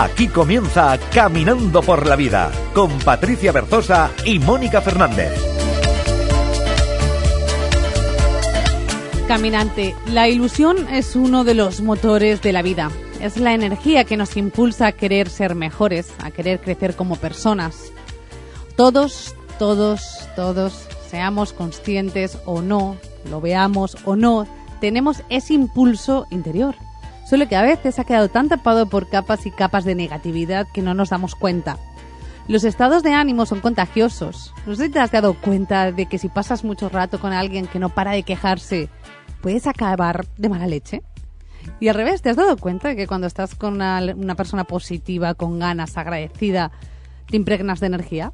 Aquí comienza Caminando por la Vida con Patricia Berzosa y Mónica Fernández. Caminante, la ilusión es uno de los motores de la vida. Es la energía que nos impulsa a querer ser mejores, a querer crecer como personas. Todos, todos, todos, seamos conscientes o no, lo veamos o no, tenemos ese impulso interior solo que a veces ha quedado tan tapado por capas y capas de negatividad que no nos damos cuenta. Los estados de ánimo son contagiosos. ¿No sé si te has dado cuenta de que si pasas mucho rato con alguien que no para de quejarse, puedes acabar de mala leche? Y al revés, ¿te has dado cuenta de que cuando estás con una, una persona positiva, con ganas, agradecida, te impregnas de energía?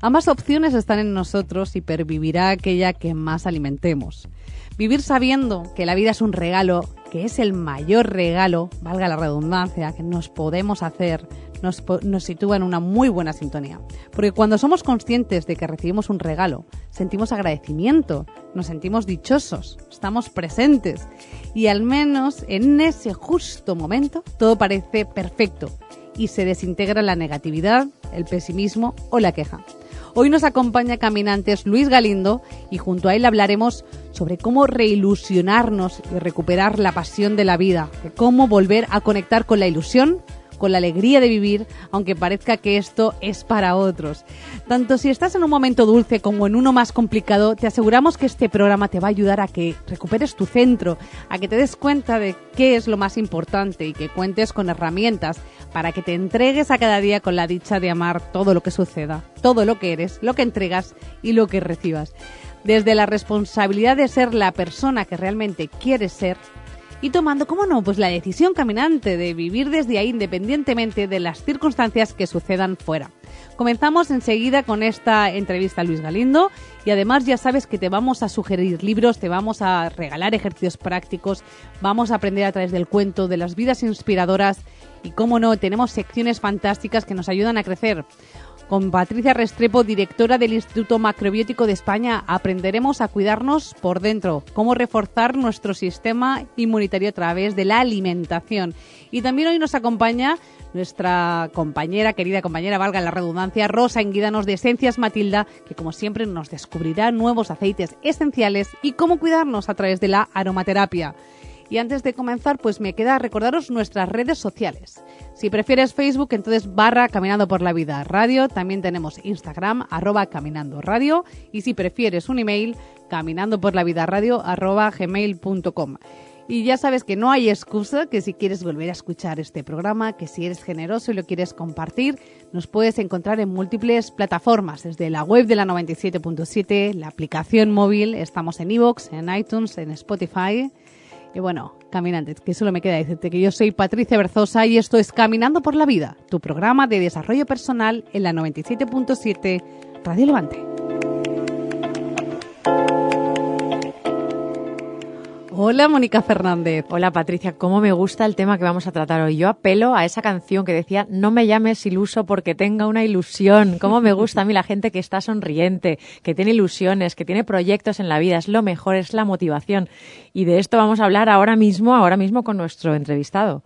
Ambas opciones están en nosotros y pervivirá aquella que más alimentemos. Vivir sabiendo que la vida es un regalo, que es el mayor regalo, valga la redundancia, que nos podemos hacer, nos, nos, sitúa en una muy buena sintonía. Porque cuando somos conscientes de que recibimos un regalo, sentimos agradecimiento, nos sentimos dichosos, estamos presentes y al menos en ese justo momento todo parece perfecto y se desintegra la negatividad, el pesimismo o la queja. Hoy nos acompaña Caminantes Luis Galindo y junto a él hablaremos sobre cómo reilusionarnos y recuperar la pasión de la vida, de cómo volver a conectar con la ilusión, con la alegría de vivir, aunque parezca que esto es para otros. Tanto si estás en un momento dulce como en uno más complicado, te aseguramos que este programa te va a ayudar a que recuperes tu centro, a que te des cuenta de qué es lo más importante y que cuentes con herramientas para que te entregues a cada día con la dicha de amar todo lo que suceda, todo lo que eres, lo que entregas y lo que recibas. Desde la responsabilidad de ser la persona que realmente quieres ser y tomando, ¿cómo no?, pues la decisión caminante de vivir desde ahí independientemente de las circunstancias que sucedan fuera. Comenzamos enseguida con esta entrevista a Luis Galindo y además ya sabes que te vamos a sugerir libros, te vamos a regalar ejercicios prácticos, vamos a aprender a través del cuento de las vidas inspiradoras y, cómo no, tenemos secciones fantásticas que nos ayudan a crecer. Con Patricia Restrepo, directora del Instituto Macrobiótico de España, aprenderemos a cuidarnos por dentro, cómo reforzar nuestro sistema inmunitario a través de la alimentación. Y también hoy nos acompaña nuestra compañera, querida compañera, valga la redundancia, Rosa Enguidanos de Esencias Matilda, que como siempre nos descubrirá nuevos aceites esenciales y cómo cuidarnos a través de la aromaterapia. Y antes de comenzar, pues me queda recordaros nuestras redes sociales. Si prefieres Facebook, entonces barra Caminando por la Vida Radio. También tenemos Instagram, arroba Caminando Radio. Y si prefieres un email, caminando por la vida radio, arroba gmail.com. Y ya sabes que no hay excusa, que si quieres volver a escuchar este programa, que si eres generoso y lo quieres compartir, nos puedes encontrar en múltiples plataformas, desde la web de la 97.7, la aplicación móvil, estamos en iVoox, en iTunes, en Spotify y bueno, caminantes, que solo me queda decirte que yo soy Patricia Berzosa y esto es Caminando por la Vida, tu programa de desarrollo personal en la 97.7 Radio Levante. Hola, Mónica Fernández. Hola, Patricia. ¿Cómo me gusta el tema que vamos a tratar hoy? Yo apelo a esa canción que decía, no me llames iluso porque tenga una ilusión. ¿Cómo me gusta a mí la gente que está sonriente, que tiene ilusiones, que tiene proyectos en la vida? Es lo mejor, es la motivación. Y de esto vamos a hablar ahora mismo, ahora mismo con nuestro entrevistado.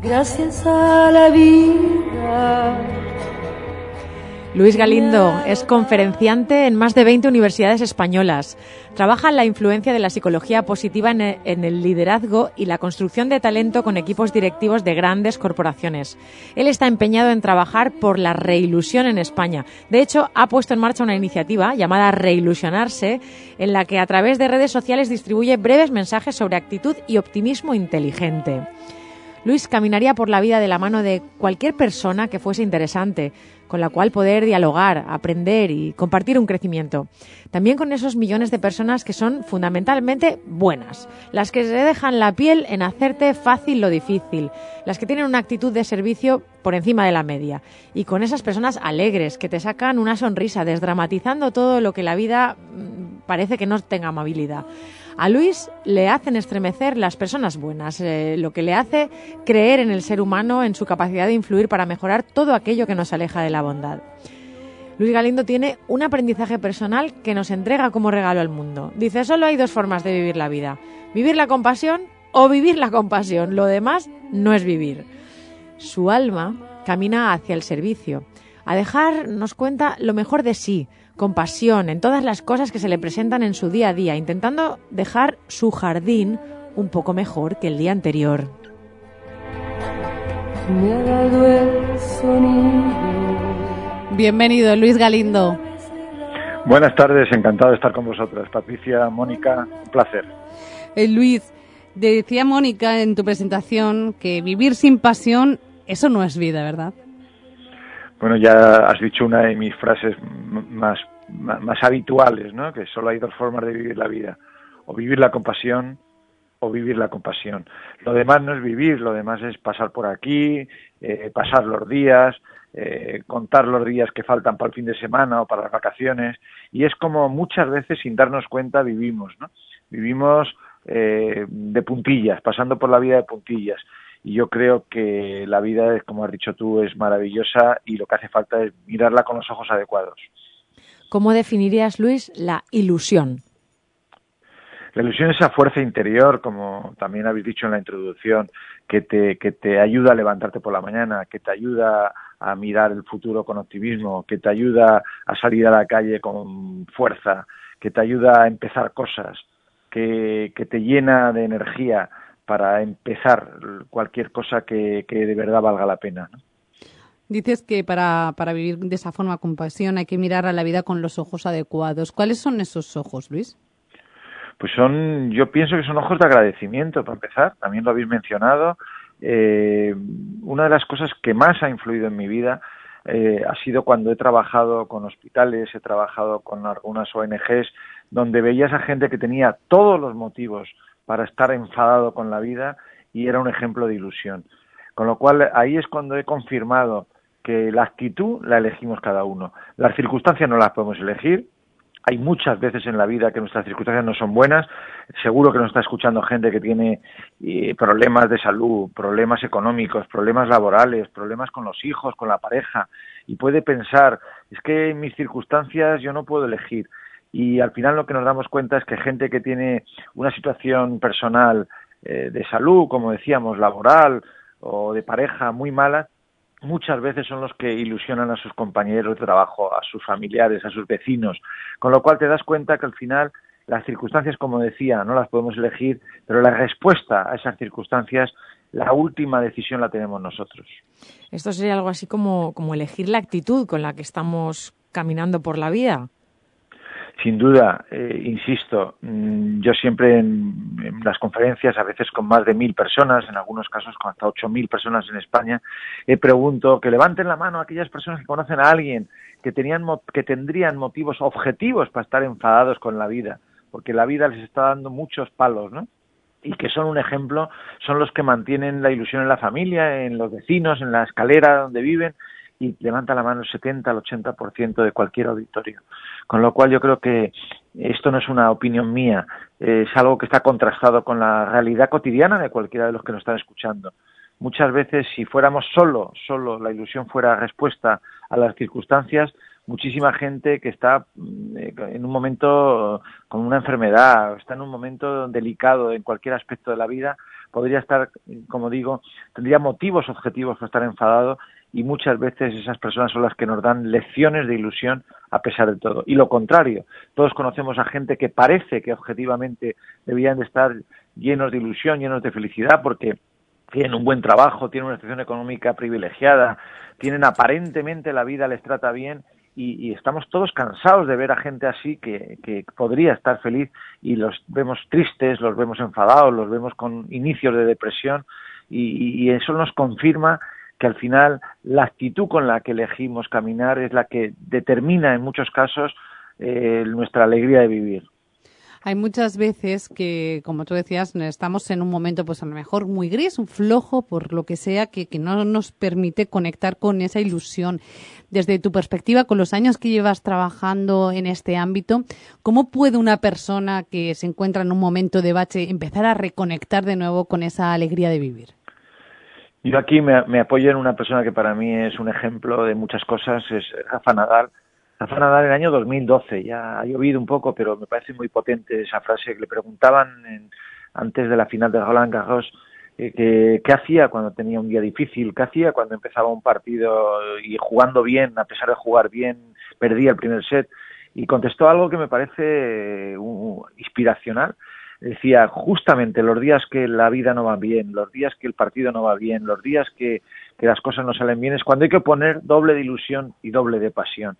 Gracias a la vida Luis Galindo es conferenciante en más de 20 universidades españolas. Trabaja en la influencia de la psicología positiva en el liderazgo y la construcción de talento con equipos directivos de grandes corporaciones. Él está empeñado en trabajar por la reilusión en España. De hecho, ha puesto en marcha una iniciativa llamada Reilusionarse, en la que a través de redes sociales distribuye breves mensajes sobre actitud y optimismo inteligente. Luis caminaría por la vida de la mano de cualquier persona que fuese interesante, con la cual poder dialogar, aprender y compartir un crecimiento. También con esos millones de personas que son fundamentalmente buenas, las que se dejan la piel en hacerte fácil lo difícil, las que tienen una actitud de servicio por encima de la media, y con esas personas alegres que te sacan una sonrisa, desdramatizando todo lo que la vida mm, parece que no tenga amabilidad. A Luis le hacen estremecer las personas buenas, eh, lo que le hace creer en el ser humano, en su capacidad de influir para mejorar todo aquello que nos aleja de la bondad. Luis Galindo tiene un aprendizaje personal que nos entrega como regalo al mundo. Dice, solo hay dos formas de vivir la vida. Vivir la compasión o vivir la compasión. Lo demás no es vivir. Su alma camina hacia el servicio, a dejar, nos cuenta, lo mejor de sí, compasión en todas las cosas que se le presentan en su día a día, intentando dejar su jardín un poco mejor que el día anterior. Bienvenido, Luis Galindo. Buenas tardes, encantado de estar con vosotras. Patricia, Mónica, un placer. Eh, Luis, decía Mónica en tu presentación que vivir sin pasión, eso no es vida, ¿verdad? Bueno, ya has dicho una de mis frases más, más, habituales, ¿no? Que solo hay dos formas de vivir la vida. O vivir la compasión o vivir la compasión. Lo demás no es vivir, lo demás es pasar por aquí, eh, pasar los días, eh, contar los días que faltan para el fin de semana o para las vacaciones. Y es como muchas veces sin darnos cuenta vivimos, ¿no? Vivimos eh, de puntillas, pasando por la vida de puntillas y yo creo que la vida, como has dicho tú, es maravillosa y lo que hace falta es mirarla con los ojos adecuados. ¿Cómo definirías, Luis, la ilusión? La ilusión es esa fuerza interior, como también habéis dicho en la introducción, que te, que te ayuda a levantarte por la mañana, que te ayuda a mirar el futuro con optimismo, que te ayuda a salir a la calle con fuerza, que te ayuda a empezar cosas, que, que te llena de energía, para empezar cualquier cosa que, de verdad valga la pena. Dices que para, para vivir de esa forma con pasión hay que mirar a la vida con los ojos adecuados. ¿Cuáles son esos ojos, Luis? Pues son, yo pienso que son ojos de agradecimiento, para empezar, también lo habéis mencionado. Eh, una de las cosas que más ha influido en mi vida eh, ha sido cuando he trabajado con hospitales, he trabajado con algunas ONGs, donde veías a gente que tenía todos los motivos para estar enfadado con la vida y era un ejemplo de ilusión. Con lo cual ahí es cuando he confirmado que la actitud la elegimos cada uno. Las circunstancias no las podemos elegir. Hay muchas veces en la vida que nuestras circunstancias no son buenas. Seguro que nos está escuchando gente que tiene eh, problemas de salud, problemas económicos, problemas laborales, problemas con los hijos, con la pareja, y puede pensar, es que en mis circunstancias yo no puedo elegir y al final lo que nos damos cuenta es que gente que tiene una situación personal eh, de salud, como decíamos, laboral o de pareja muy mala, muchas veces son los que ilusionan a sus compañeros de trabajo, a sus familiares, a sus vecinos, con lo cual te das cuenta que al final las circunstancias, como decía, no las podemos elegir, pero la respuesta a esas circunstancias, la última decisión la tenemos nosotros. Esto sería algo así como, como elegir la actitud con la que estamos caminando por la vida. Sin duda, eh, insisto, mm, yo siempre en, las conferencias, a veces con más de mil personas, en algunos casos con hasta ocho mil personas en España, he pregunto que levanten la mano a aquellas personas que conocen a alguien que, tenían, que tendrían motivos objetivos para estar enfadados con la vida, porque la vida les está dando muchos palos, ¿no? y que son un ejemplo, son los que mantienen la ilusión en la familia, en los vecinos, en la escalera donde viven, y levanta la mano el 70 al 80% de cualquier auditorio. Con lo cual yo creo que esto no es una opinión mía, es algo que está contrastado con la realidad cotidiana de cualquiera de los que nos están escuchando. Muchas veces si fuéramos solo, solo la ilusión fuera respuesta a las circunstancias, muchísima gente que está mm, eh, en un momento con una enfermedad, está en un momento delicado en cualquier aspecto de la vida, podría estar, como digo, tendría motivos objetivos para estar enfadado y muchas veces esas personas son las que nos dan lecciones de ilusión a pesar de todo. Y lo contrario, todos conocemos a gente que parece que objetivamente debían de estar llenos de ilusión, llenos de felicidad, porque tienen un buen trabajo, tienen una situación económica privilegiada, tienen aparentemente la vida les trata bien y, estamos todos cansados de ver a gente así que, que, podría estar feliz y los vemos tristes, los vemos enfadados, los vemos con inicios de depresión y, y eso nos confirma que al final la actitud con la que elegimos caminar es la que determina en muchos casos eh, nuestra alegría de vivir. Hay muchas veces que, como tú decías, estamos en un momento, pues a lo mejor muy gris, un flojo, por lo que sea, que, que no nos permite conectar con esa ilusión. Desde tu perspectiva, con los años que llevas trabajando en este ámbito, ¿cómo puede una persona que se encuentra en un momento de bache empezar a reconectar de nuevo con esa alegría de vivir? Yo aquí me, me, apoyo en una persona que para mí es un ejemplo de muchas cosas, es Rafa Nadal. Rafa Nadal en el año 2012, ya ha llovido un poco, pero me parece muy potente esa frase que le preguntaban en, antes de la final de Roland Garros eh, qué hacía cuando tenía un día difícil, qué hacía cuando empezaba un partido y jugando bien, a pesar de jugar bien, perdía el primer set. Y contestó algo que me parece uh, inspiracional decía justamente los días que la vida no va bien, los días que el partido no va bien, los días que, que las cosas no salen bien, es cuando hay que poner doble de ilusión y doble de pasión.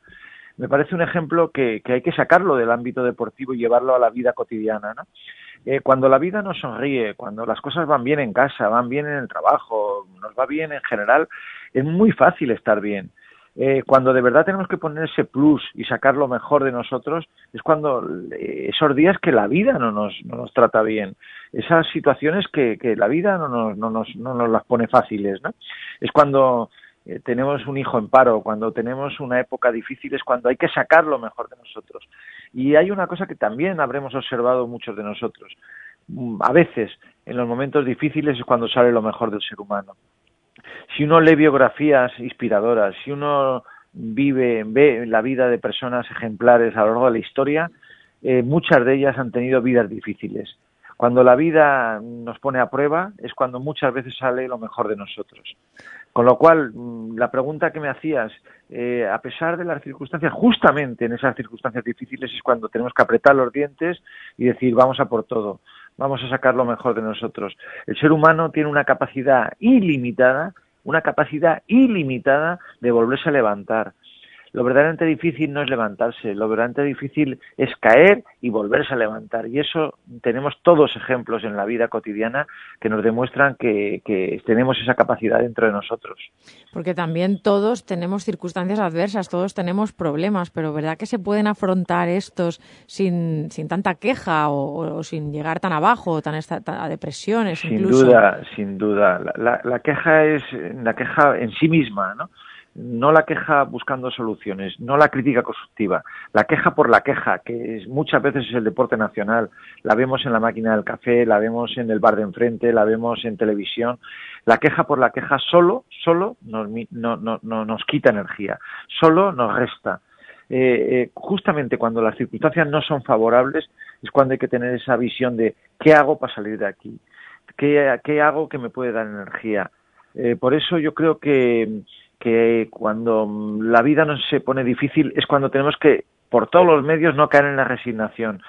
Me parece un ejemplo que, que hay que sacarlo del ámbito deportivo y llevarlo a la vida cotidiana. ¿no? Eh, cuando la vida nos sonríe, cuando las cosas van bien en casa, van bien en el trabajo, nos va bien en general, es muy fácil estar bien eh, cuando de verdad tenemos que poner ese plus y sacar lo mejor de nosotros, es cuando eh, esos días que la vida no nos, no nos trata bien, esas situaciones que, que la vida no nos, no, nos, no nos las pone fáciles, ¿no? Es cuando eh, tenemos un hijo en paro, cuando tenemos una época difícil, es cuando hay que sacar lo mejor de nosotros. Y hay una cosa que también habremos observado muchos de nosotros. Mm, a veces, en los momentos difíciles es cuando sale lo mejor del ser humano si uno lee biografías inspiradoras, si uno vive, ve la vida de personas ejemplares a lo largo de la historia, eh, muchas de ellas han tenido vidas difíciles. Cuando la vida nos pone a prueba es cuando muchas veces sale lo mejor de nosotros. Con lo cual, mm, la pregunta que me hacías, eh, a pesar de las circunstancias, justamente en esas circunstancias difíciles es cuando tenemos que apretar los dientes y decir, vamos a por todo, vamos a sacar lo mejor de nosotros. El ser humano tiene una capacidad ilimitada una capacidad ilimitada de volverse a levantar. Lo verdaderamente difícil no es levantarse, lo verdaderamente difícil es caer y volverse a levantar. Y eso tenemos todos ejemplos en la vida cotidiana que nos demuestran que, que, tenemos esa capacidad dentro de nosotros. Porque también todos tenemos circunstancias adversas, todos tenemos problemas, pero ¿verdad que se pueden afrontar estos sin, sin tanta queja o, sin llegar tan abajo, tan a depresiones sin duda, sin duda. La, la, la queja es la queja en sí misma, ¿no? No la queja buscando soluciones, no la crítica constructiva, la queja por la queja, que es, muchas veces es el deporte nacional, la vemos en la máquina del café, la vemos en el bar de enfrente, la vemos en televisión, la queja por la queja solo, solo nos, no, no, no, nos quita energía, solo nos resta. Eh, eh, justamente cuando las circunstancias no son favorables es cuando hay que tener esa visión de qué hago para salir de aquí, qué, qué hago que me puede dar energía. Eh, por eso yo creo que que cuando la vida nos se pone difícil es cuando tenemos que, por todos los medios, no caer en la resignación.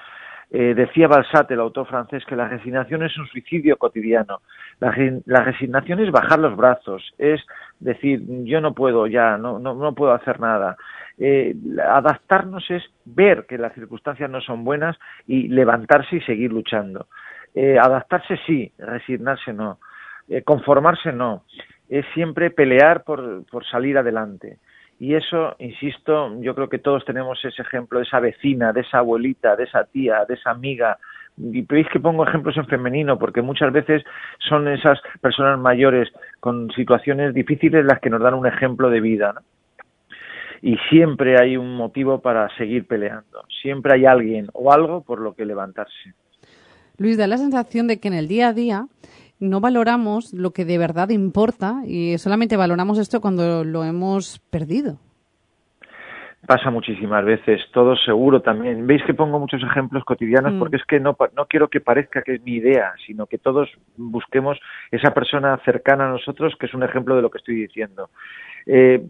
Eh, decía Balsat, el autor francés, que la resignación es un suicidio cotidiano. La, resignación es bajar los brazos, es decir, yo no puedo ya, no, no, no puedo hacer nada. Eh, adaptarnos es ver que las circunstancias no son buenas y levantarse y seguir luchando. Eh, adaptarse sí, resignarse no. Conformarse no es siempre pelear por, por salir adelante. Y eso, insisto, yo creo que todos tenemos ese ejemplo de esa vecina, de esa abuelita, de esa tía, de esa amiga. Y veis que pongo ejemplos en femenino, porque muchas veces son esas personas mayores con situaciones difíciles las que nos dan un ejemplo de vida. Y siempre hay un motivo para seguir peleando. Siempre hay alguien o algo por lo que levantarse. Luis, da la sensación de que en el día a día no valoramos lo que de verdad importa y solamente valoramos esto cuando lo hemos perdido. pasa muchísimas veces, todo seguro también. Veis que pongo muchos ejemplos cotidianos Mm. porque es que no, no quiero que parezca que es mi idea, sino que todos busquemos esa persona cercana a nosotros que es un ejemplo de lo que estoy diciendo. Eh,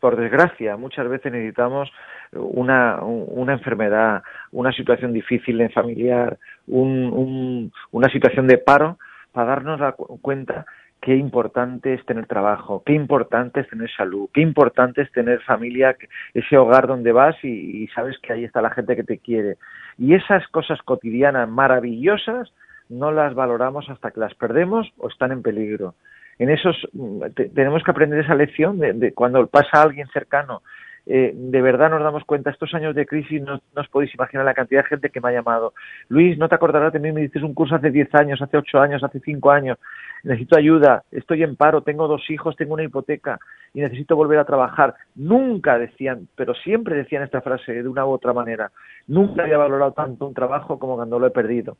por desgracia, muchas veces necesitamos una, un- una enfermedad, una situación difícil en familiar, un- un- una situación de paro para darnos la cu- cuenta qué importante es tener trabajo, qué importante es tener salud, qué importante es tener familia, ese hogar donde vas y, sabes que ahí está la gente que te quiere. Y esas cosas cotidianas maravillosas no las valoramos hasta que las perdemos o están en peligro. En esos mm, te- tenemos que aprender esa lección de, de cuando pasa alguien cercano. Eh, de verdad nos damos cuenta, estos años de crisis no, os podéis imaginar la cantidad de gente que me ha llamado. Luis, no te acordarás de mí, me dices un curso hace 10 años, hace 8 años, hace 5 años, necesito ayuda, estoy en paro, tengo dos hijos, tengo una hipoteca y necesito volver a trabajar. Nunca decían, pero siempre decían esta frase de una u otra manera, nunca había valorado tanto un trabajo como cuando lo he perdido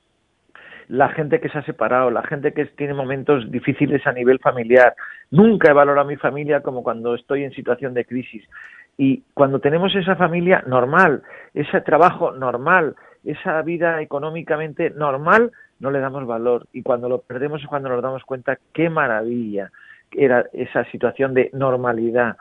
la gente que se ha separado, la gente que tiene momentos difíciles a nivel familiar. Nunca he valorado a mi familia como cuando estoy en situación de crisis. Y cuando tenemos esa familia normal, ese trabajo normal, esa vida económicamente normal, no le damos valor. Y cuando lo perdemos es cuando nos damos cuenta qué maravilla era esa situación de normalidad.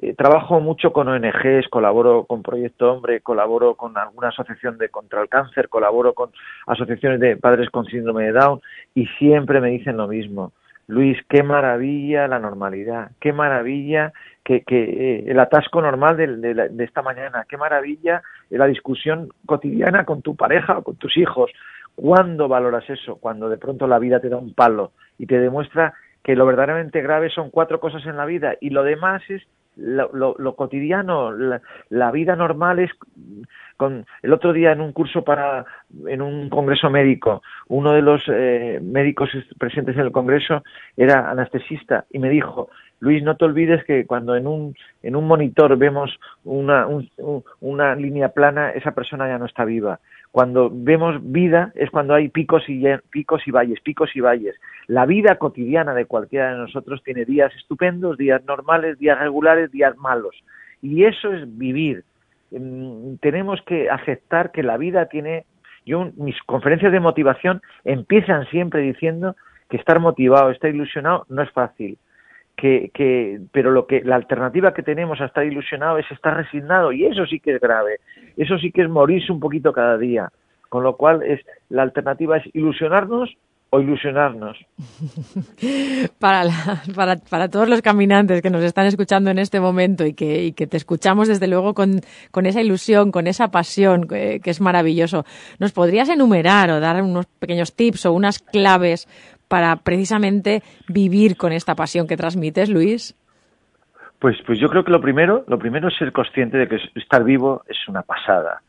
Eh, Trabajo mucho con ONGs, colaboro con Proyecto Hombre, colaboro con alguna asociación de contra el cáncer, colaboro con asociaciones de padres con síndrome de Down y siempre me dicen lo mismo. Luis, qué maravilla la normalidad, qué maravilla que, que eh, el atasco normal de, de la- de esta mañana, qué maravilla la discusión cotidiana con tu pareja o con tus hijos. ¿Cuándo valoras eso? Cuando de pronto la vida te da un palo y te demuestra que lo verdaderamente grave son cuatro cosas en la vida y lo demás es lo, lo- lo cotidiano, la, la vida normal es con el otro día en un curso para en un congreso médico uno de los eh, médicos presentes en el congreso era anestesista y me dijo Luis no te olvides que cuando en un en un monitor vemos una un- un- una línea plana esa persona ya no está viva cuando vemos vida es cuando hay picos y picos y valles picos y valles. La vida cotidiana de cualquiera de nosotros tiene días estupendos días normales días regulares días malos. Y eso es vivir. Mm, tenemos que aceptar que la vida tiene yo mis conferencias de motivación empiezan siempre diciendo que estar motivado, estar ilusionado no es fácil. Que, que, pero lo que la alternativa que tenemos a estar ilusionado es estar resignado y eso sí que es grave. Eso sí que es morirse un poquito cada día. Con lo cual es la alternativa es ilusionarnos o ilusionarnos. Para, la- para, para todos los caminantes que nos están escuchando en este momento y que, que te escuchamos desde luego con, con esa ilusión, con esa pasión, que es maravilloso, ¿nos podrías enumerar o dar unos pequeños tips o unas claves para precisamente vivir con esta pasión que transmites, Luis? Pues, pues yo creo que lo primero, lo primero es ser consciente de que estar vivo es una pasada,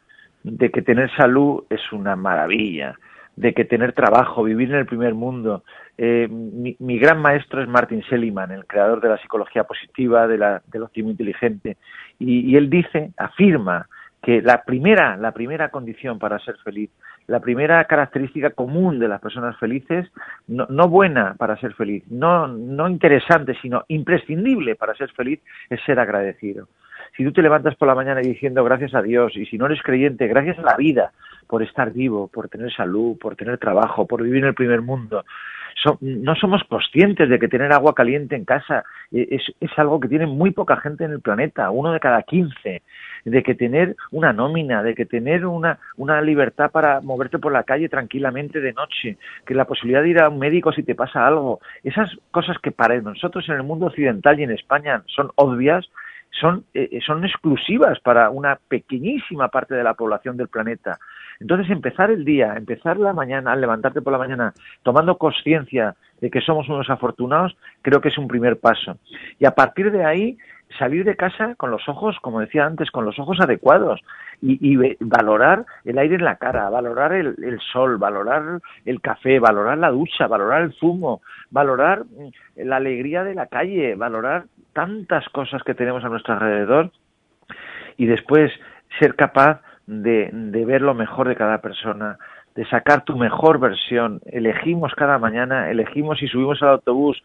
de que tener salud es una maravilla, de que tener trabajo, vivir en el primer mundo. Eh, mi, gran maestro es Martin Seligman, el creador de la psicología positiva, de la, del optimismo inteligente, y, y él dice, afirma que la primera, la primera condición para ser feliz, la primera característica común de las personas felices, no, no buena para ser feliz, no, no interesante, sino imprescindible para ser feliz, es ser agradecido. Si tú te levantas por la mañana diciendo gracias a Dios, y si no eres creyente, gracias a la vida por estar vivo, por tener salud, por tener trabajo, por vivir en el primer mundo, no somos conscientes de que tener agua caliente en casa es, es, algo que tiene muy poca gente en el planeta, uno de cada quince, de que tener una nómina, de que tener una, una libertad para moverte por la calle tranquilamente de noche, que la posibilidad de ir a un médico si te pasa algo, esas cosas que para nosotros en el mundo occidental y en España son obvias, son, eh, son exclusivas para una pequeñísima parte de la población del planeta. Entonces, empezar el día, empezar la mañana, al levantarte por la mañana, tomando conciencia de que somos unos afortunados, creo que es un primer paso. Y a partir de ahí, salir de casa con los ojos, como decía antes, con los ojos adecuados y, y valorar el aire en la cara, valorar el, el, sol, valorar el café, valorar la ducha, valorar el zumo, valorar la alegría de la calle, valorar tantas cosas que tenemos a nuestro alrededor y después ser capaz de, de ver lo mejor de cada persona, de sacar tu mejor versión. Elegimos cada mañana, elegimos si subimos al autobús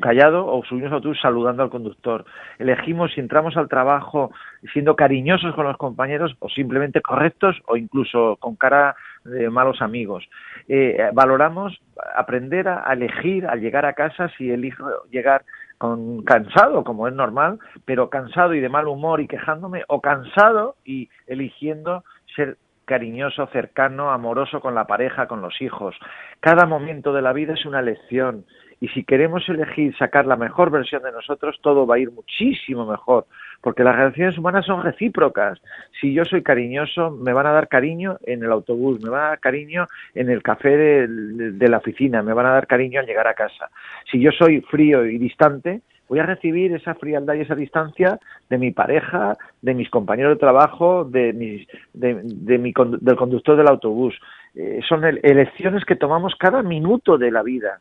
callado o subimos al autobús saludando al conductor. Elegimos si entramos al trabajo siendo cariñosos con los compañeros o simplemente correctos o incluso con cara de malos amigos. Eh, valoramos aprender a, elegir al llegar a casa si elijo llegar con cansado, como es normal, pero cansado y de mal humor y quejándome, o cansado y eligiendo ser cariñoso, cercano, amoroso con la pareja, con los hijos. Cada momento de la vida es una lección y si queremos elegir sacar la mejor versión de nosotros, todo va a ir muchísimo mejor, porque las relaciones humanas son recíprocas. Si yo soy cariñoso, me van a dar cariño en el autobús, me van a dar cariño en el café de, de la oficina, me van a dar cariño al llegar a casa. Si yo soy frío y distante, voy a recibir esa frialdad y esa distancia de mi pareja, de mis compañeros de trabajo, de, mis, de, mi, del conductor del autobús. Eh, son elecciones que tomamos cada minuto de la vida.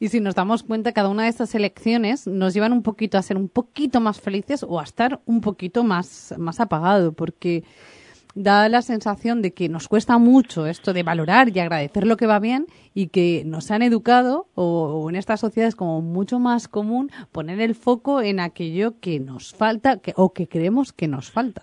Y si nos damos cuenta, cada una de estas elecciones nos llevan un poquito a ser un poquito más felices o a estar un poquito más, más apagado, porque da la sensación de que nos cuesta mucho esto de valorar y agradecer lo que va bien y que nos han educado o, en estas sociedades como mucho más común poner el foco en aquello que nos falta o que creemos que nos falta.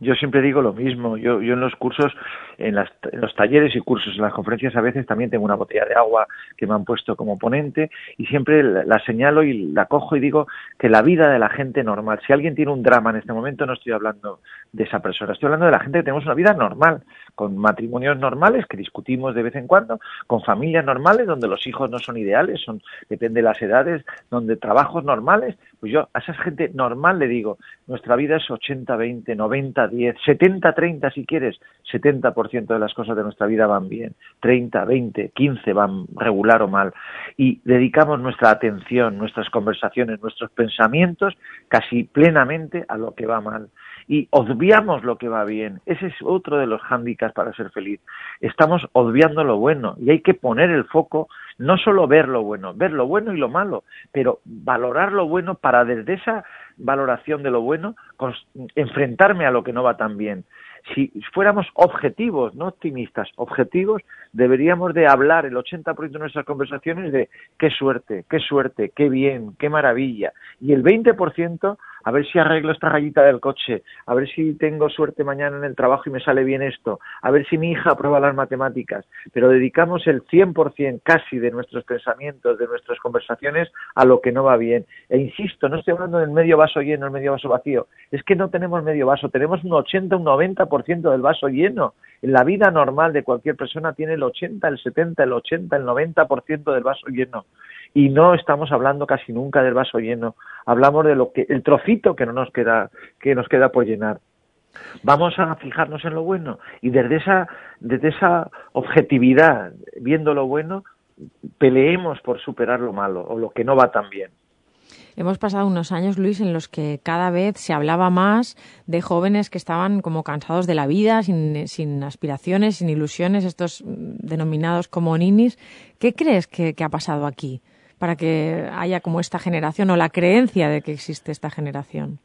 Yo siempre digo lo mismo. Yo, yo en los cursos, en, los talleres y cursos, en las conferencias a veces también tengo una botella de agua que me han puesto como ponente y siempre la, señalo y la cojo y digo que la vida de la gente normal, si alguien tiene un drama en este momento, no estoy hablando de esa persona, estoy hablando de la gente que tenemos una vida normal, con matrimonios normales que discutimos de vez en cuando, con familias normales donde los hijos no son ideales, son depende de las edades, donde trabajos normales, pues yo a esa gente normal le digo, nuestra vida es 80, 20, 90, 10, 70, 30 si quieres, 70% de las cosas de nuestra vida van bien, 30, 20, 15 van regular o mal. Y dedicamos nuestra atención, nuestras conversaciones, nuestros pensamientos casi plenamente a lo que va mal. Y obviamos lo que va bien. Ese es otro de los hándicaps para ser feliz. Estamos obviando lo bueno y hay que poner el foco no solo ver lo bueno, ver lo bueno y lo malo, pero valorar lo bueno para desde esa valoración de lo bueno enfrentarme a lo que no va tan bien. Si fuéramos objetivos, no optimistas, objetivos, deberíamos de hablar el 80% de nuestras conversaciones de qué suerte, qué suerte, qué bien, qué maravilla. Y el 20% a ver si arreglo esta rayita del coche, a ver si tengo suerte mañana en el trabajo y me sale bien esto, a ver si mi hija aprueba las matemáticas, pero dedicamos el 100% casi de nuestros pensamientos, de nuestras conversaciones a lo que no va bien. E insisto, no estoy hablando del medio vaso lleno, el medio vaso vacío, es que no tenemos medio vaso, tenemos un 80, un 90% del vaso lleno. En la vida normal de cualquier persona tiene el 80, el 70, el 80, el 90% del vaso lleno y no estamos hablando casi nunca del vaso lleno, hablamos de lo que el trocito que no nos queda que nos queda por llenar. Vamos a fijarnos en lo bueno y desde esa desde esa objetividad, viendo lo bueno, peleemos por superar lo malo o lo que no va tan bien. Hemos pasado unos años, Luis, en los que cada vez se hablaba más de jóvenes que estaban como cansados de la vida, sin, aspiraciones, sin ilusiones, estos denominados como ninis. ¿Qué crees que ha pasado aquí? Para que haya como esta generación o la creencia de que existe esta generación?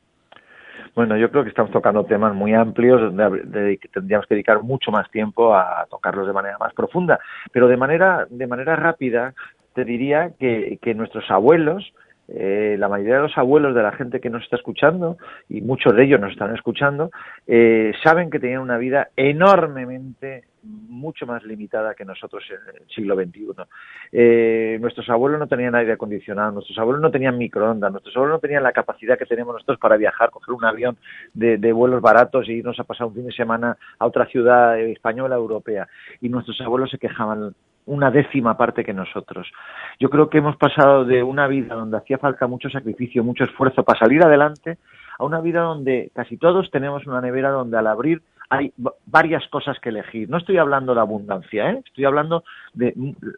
Bueno, yo creo que estamos tocando temas muy amplios donde tendríamos que dedicar mucho más tiempo a tocarlos de manera más profunda, pero de manera de manera rápida te diría que, que nuestros abuelos eh, la mayoría de los abuelos de la gente que nos está escuchando, y muchos de ellos nos están escuchando, eh, saben que tenían una vida enormemente mucho más limitada que nosotros en el siglo XXI. Eh, nuestros abuelos no tenían aire acondicionado, nuestros abuelos no tenían microondas, nuestros abuelos no tenían la capacidad que tenemos nosotros para viajar, coger un avión de, de vuelos baratos e irnos a pasar un fin de semana a otra ciudad española europea. Y nuestros abuelos se quejaban una décima parte que nosotros. Yo creo que hemos pasado de una vida donde hacía falta mucho sacrificio, mucho esfuerzo para salir adelante, a una vida donde casi todos tenemos una nevera donde al abrir hay varias cosas que elegir. No estoy hablando de abundancia, ¿eh? estoy hablando de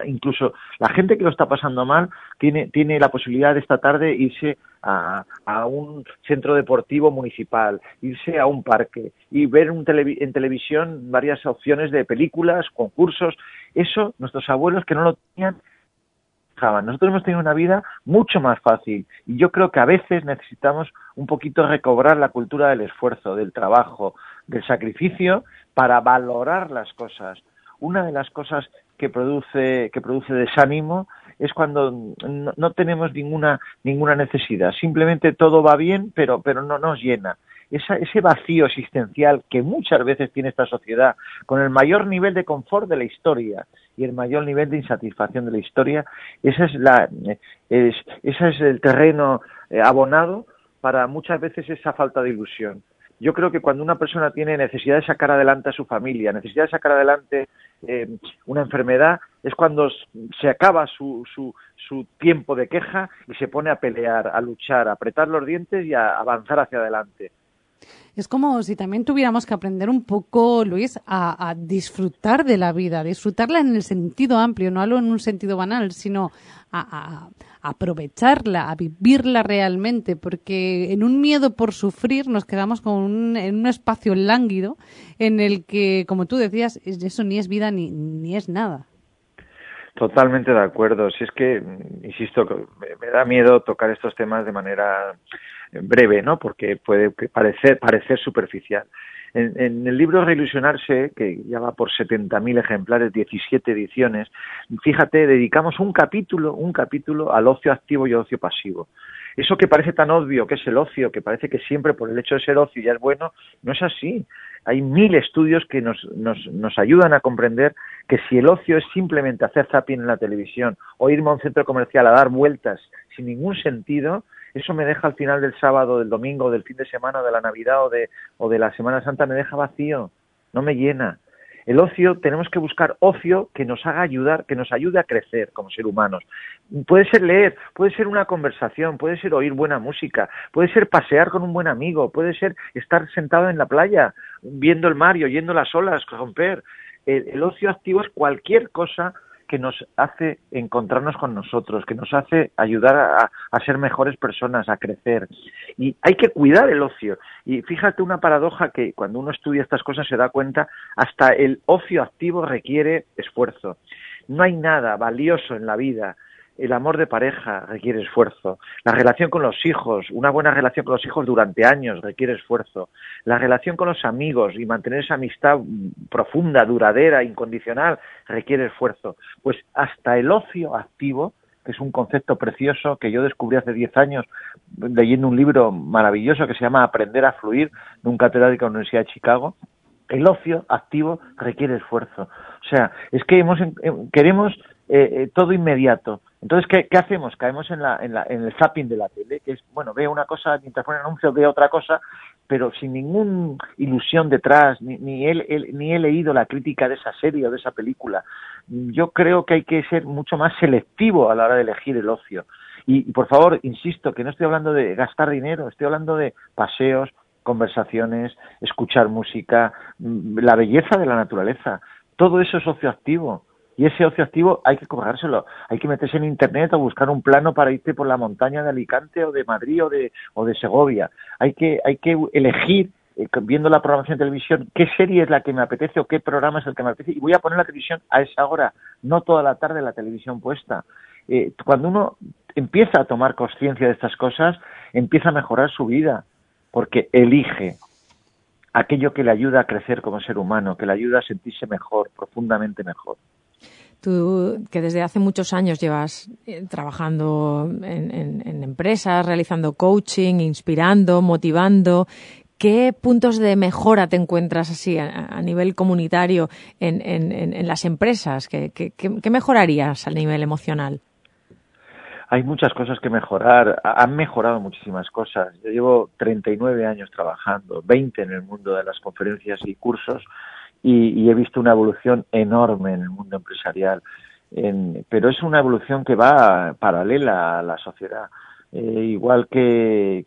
incluso la gente que lo está pasando mal tiene, tiene la posibilidad de esta tarde irse a, a un centro deportivo municipal, irse a un parque y ver un en televisión varias opciones de películas, concursos. Eso nuestros abuelos que no lo tenían nosotros hemos tenido una vida mucho más fácil y yo creo que a veces necesitamos un poquito recobrar la cultura del esfuerzo, del trabajo, del sacrificio para valorar las cosas. Una de las cosas que produce, que produce desánimo es cuando no, tenemos ninguna ninguna necesidad. Simplemente todo va bien, pero pero no nos llena. ese vacío existencial que muchas veces tiene esta sociedad, con el mayor nivel de confort de la historia y el mayor nivel de insatisfacción de la historia, esa es la es, ese es el terreno eh, abonado para muchas veces esa falta de ilusión. Yo creo que cuando una persona tiene necesidad de sacar adelante a su familia, necesidad de sacar adelante eh, una enfermedad, es cuando se acaba su, su, su tiempo de queja y se pone a pelear, a luchar, a apretar los dientes y a avanzar hacia adelante. Es como si también tuviéramos que aprender un poco, Luis, a, disfrutar de la vida, disfrutarla en el sentido amplio, no hablo en un sentido banal, sino a, aprovecharla, a vivirla realmente, porque en un miedo por sufrir nos quedamos con en un espacio lánguido en el que, como tú decías, eso ni es vida ni, ni es nada. Totalmente de acuerdo. Si es que, insisto, me da miedo tocar estos temas de manera breve, ¿no? Porque puede parecer, parecer superficial. En, el libro Reilusionarse, que ya va por 70.000 ejemplares, 17 ediciones, fíjate, dedicamos un capítulo, un capítulo al ocio activo y ocio pasivo. Eso que parece tan obvio que es el ocio, que parece que siempre por el hecho de ser ocio ya es bueno, no es así. Hay mil estudios que nos, nos, nos ayudan a comprender que si el ocio es simplemente hacer zapping en la televisión o irme a un centro comercial a dar vueltas sin ningún sentido, eso me deja al final del sábado, del domingo, del fin de semana, de la Navidad o de, o de la Semana Santa, me deja vacío, no me llena. El ocio, tenemos que buscar ocio que nos haga ayudar, que nos ayude a crecer como ser humanos. Puede ser leer, puede ser una conversación, puede ser oír buena música, puede ser pasear con un buen amigo, puede ser estar sentado en la playa, viendo el mar y oyendo las olas romper. el ocio activo es cualquier cosa que nos hace encontrarnos con nosotros, que nos hace ayudar a, ser mejores personas, a crecer. Y hay que cuidar el ocio. Y fíjate una paradoja que cuando uno estudia estas cosas se da cuenta, hasta el ocio activo requiere esfuerzo. No hay nada valioso en la vida el amor de pareja requiere esfuerzo. La relación con los hijos, una buena relación con los hijos durante años requiere esfuerzo. La relación con los amigos y mantener esa amistad profunda, duradera, incondicional, requiere esfuerzo. Pues hasta el ocio activo, que es un concepto precioso que yo descubrí hace 10 años leyendo un libro maravilloso que se llama Aprender a fluir de un catedrático de la Universidad de Chicago, el ocio activo requiere esfuerzo. O sea, es que hemos, queremos eh, eh, todo inmediato. Entonces, ¿qué, ¿qué, hacemos? Caemos en, la, en, la, en el zapping de la tele, que es, bueno, veo una cosa, mientras pone anuncio veo otra cosa, pero sin ninguna ilusión detrás, ni, ni, he, ni he leído la crítica de esa serie o de esa película. Yo creo que hay que ser mucho más selectivo a la hora de elegir el ocio. Y, y por favor, insisto, que no estoy hablando de gastar dinero, estoy hablando de paseos, conversaciones, escuchar música, mm, la belleza de la naturaleza. Todo eso es ocio activo y ese ocio activo hay que cobrárselo. Hay que meterse en internet o buscar un plano para irte por la montaña de Alicante o de Madrid o de, o de Segovia. Hay que, hay que elegir, eh, viendo la programación de televisión, qué serie es la que me apetece o qué programa es el que me apetece. Y voy a poner la televisión a esa hora, no toda la tarde la televisión puesta. Eh, cuando uno empieza a tomar conciencia de estas cosas, empieza a mejorar su vida, porque elige aquello que le ayuda a crecer como ser humano, que le ayuda a sentirse mejor, profundamente mejor. Tú, que desde hace muchos años llevas eh, trabajando en, empresas, realizando coaching, inspirando, motivando, ¿qué puntos de mejora te encuentras así a, nivel comunitario en, las empresas? ¿Qué, qué, mejorarías a nivel emocional? Hay muchas cosas que mejorar. Han mejorado muchísimas cosas. Yo llevo 39 años trabajando, 20 en el mundo de las conferencias y cursos y, he visto una evolución enorme en el mundo empresarial. pero es una evolución que va paralela a la sociedad. Eh, igual que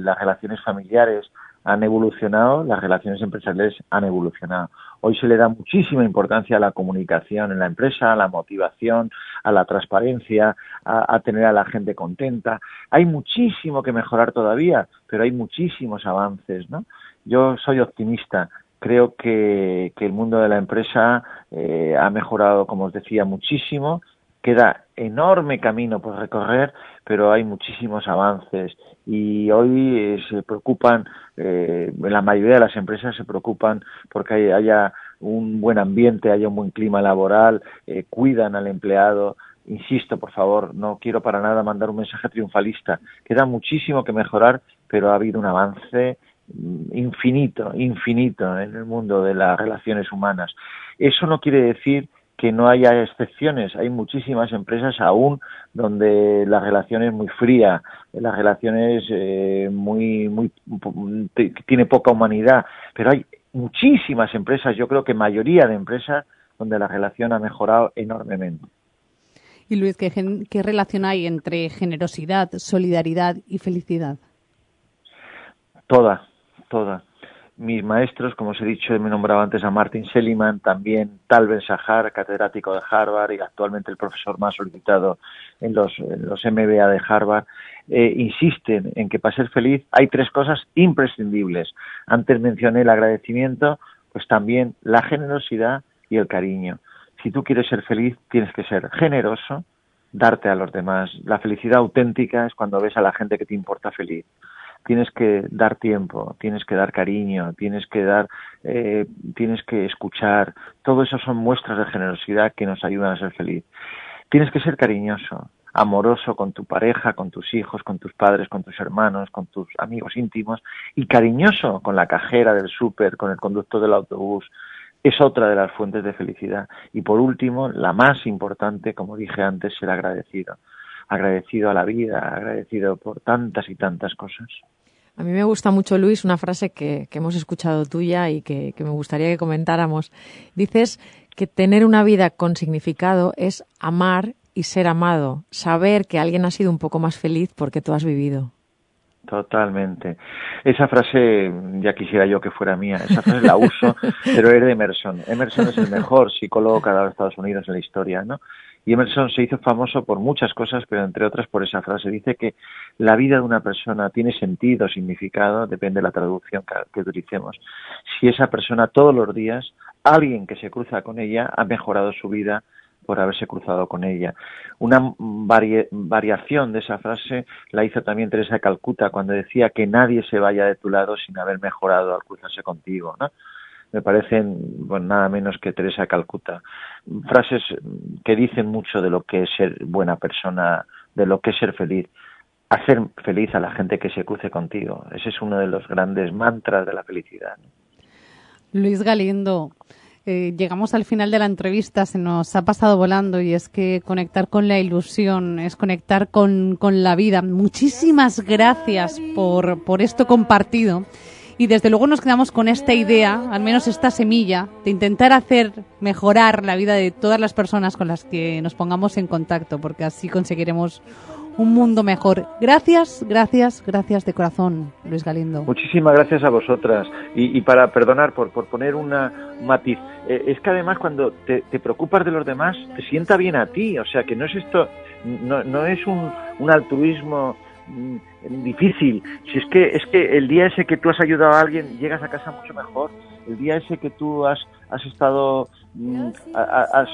las relaciones familiares han evolucionado, las relaciones empresariales han evolucionado. Hoy se le da muchísima importancia a la comunicación en la empresa, a la motivación, a la transparencia, a, tener a la gente contenta. Hay muchísimo que mejorar todavía, pero hay muchísimos avances, ¿no? Yo soy optimista creo que, el mundo de la empresa eh, ha mejorado, como os decía, muchísimo. Queda enorme camino por recorrer, pero hay muchísimos avances y hoy eh, se preocupan, eh, la mayoría de las empresas se preocupan porque haya un buen ambiente, haya un buen clima laboral, cuidan al empleado, insisto, por favor, no quiero para nada mandar un mensaje triunfalista. Queda muchísimo que mejorar, pero ha habido un avance mm, infinito, infinito en el mundo de las relaciones humanas. Eso no quiere decir que no haya excepciones. Hay muchísimas empresas aún donde la relación es muy fría, la relación es eh, muy, muy, tiene poca humanidad, pero hay muchísimas empresas, yo creo que mayoría de empresas, donde la relación ha mejorado enormemente. Y Luis, ¿qué, qué relación hay entre generosidad, solidaridad y felicidad? Toda, toda mis maestros, como os he dicho, me nombraba antes a Martin Seligman, también Tal Ben Sahar, catedrático de Harvard y actualmente el profesor más solicitado en los, los MBA de Harvard, eh, insisten en que para ser feliz hay tres cosas imprescindibles. Antes mencioné el agradecimiento, pues también la generosidad y el cariño. Si tú quieres ser feliz, tienes que ser generoso, darte a los demás. La felicidad auténtica es cuando ves a la gente que te importa feliz tienes que dar tiempo, tienes que dar cariño, tienes que dar, eh, tienes que escuchar. Todo eso son muestras de generosidad que nos ayudan a ser feliz. Tienes que ser cariñoso, amoroso con tu pareja, con tus hijos, con tus padres, con tus hermanos, con tus amigos íntimos y cariñoso con la cajera del súper, con el conductor del autobús. Es otra de las fuentes de felicidad. Y por último, la más importante, como dije antes, ser agradecido. Agradecido a la vida, agradecido por tantas y tantas cosas. A mí me gusta mucho, Luis, una frase que, hemos escuchado tuya y que, me gustaría que comentáramos. Dices que tener una vida con significado es amar y ser amado, saber que alguien ha sido un poco más feliz porque tú has vivido. Totalmente. Esa frase ya quisiera yo que fuera mía. Esa frase la uso, pero es de Emerson. Emerson es el mejor psicólogo que ha dado Estados Unidos en la historia, ¿no? Y Emerson se hizo famoso por muchas cosas, pero entre otras por esa frase. Dice que la vida de una persona tiene sentido, significado, depende de la traducción que, utilicemos. Si esa persona todos los días, alguien que se cruza con ella, ha mejorado su vida por haberse cruzado con ella. Una variación de esa frase la hizo también Teresa Calcuta cuando decía que nadie se vaya de tu lado sin haber mejorado al cruzarse contigo. ¿no? Me parecen nada menos que Teresa Calcuta. Frases que dicen mucho de lo que es ser buena persona, de lo que es ser feliz. Hacer feliz a la gente que se cruce contigo. Ese es uno de los grandes mantras de la felicidad. Luis Galindo, eh, llegamos al final de la entrevista, se nos ha pasado volando y es que conectar con la ilusión es conectar con, con la vida. Muchísimas gracias por, por esto compartido. Y desde luego nos quedamos con esta idea, al menos esta semilla, de intentar hacer mejorar la vida de todas las personas con las que nos pongamos en contacto, porque así conseguiremos un mundo mejor. Gracias, gracias, gracias de corazón, Luis Galindo. Muchísimas gracias a vosotras. Y, para perdonar, por, por poner una, un matiz, eh, es que además cuando te, preocupas de los demás, te sienta bien a ti. O sea, que no es esto, no, no es un, un altruismo difícil. Si es que es que el día ese que tú has ayudado a alguien llegas a casa mucho mejor. El día ese que tú has has estado mm, has,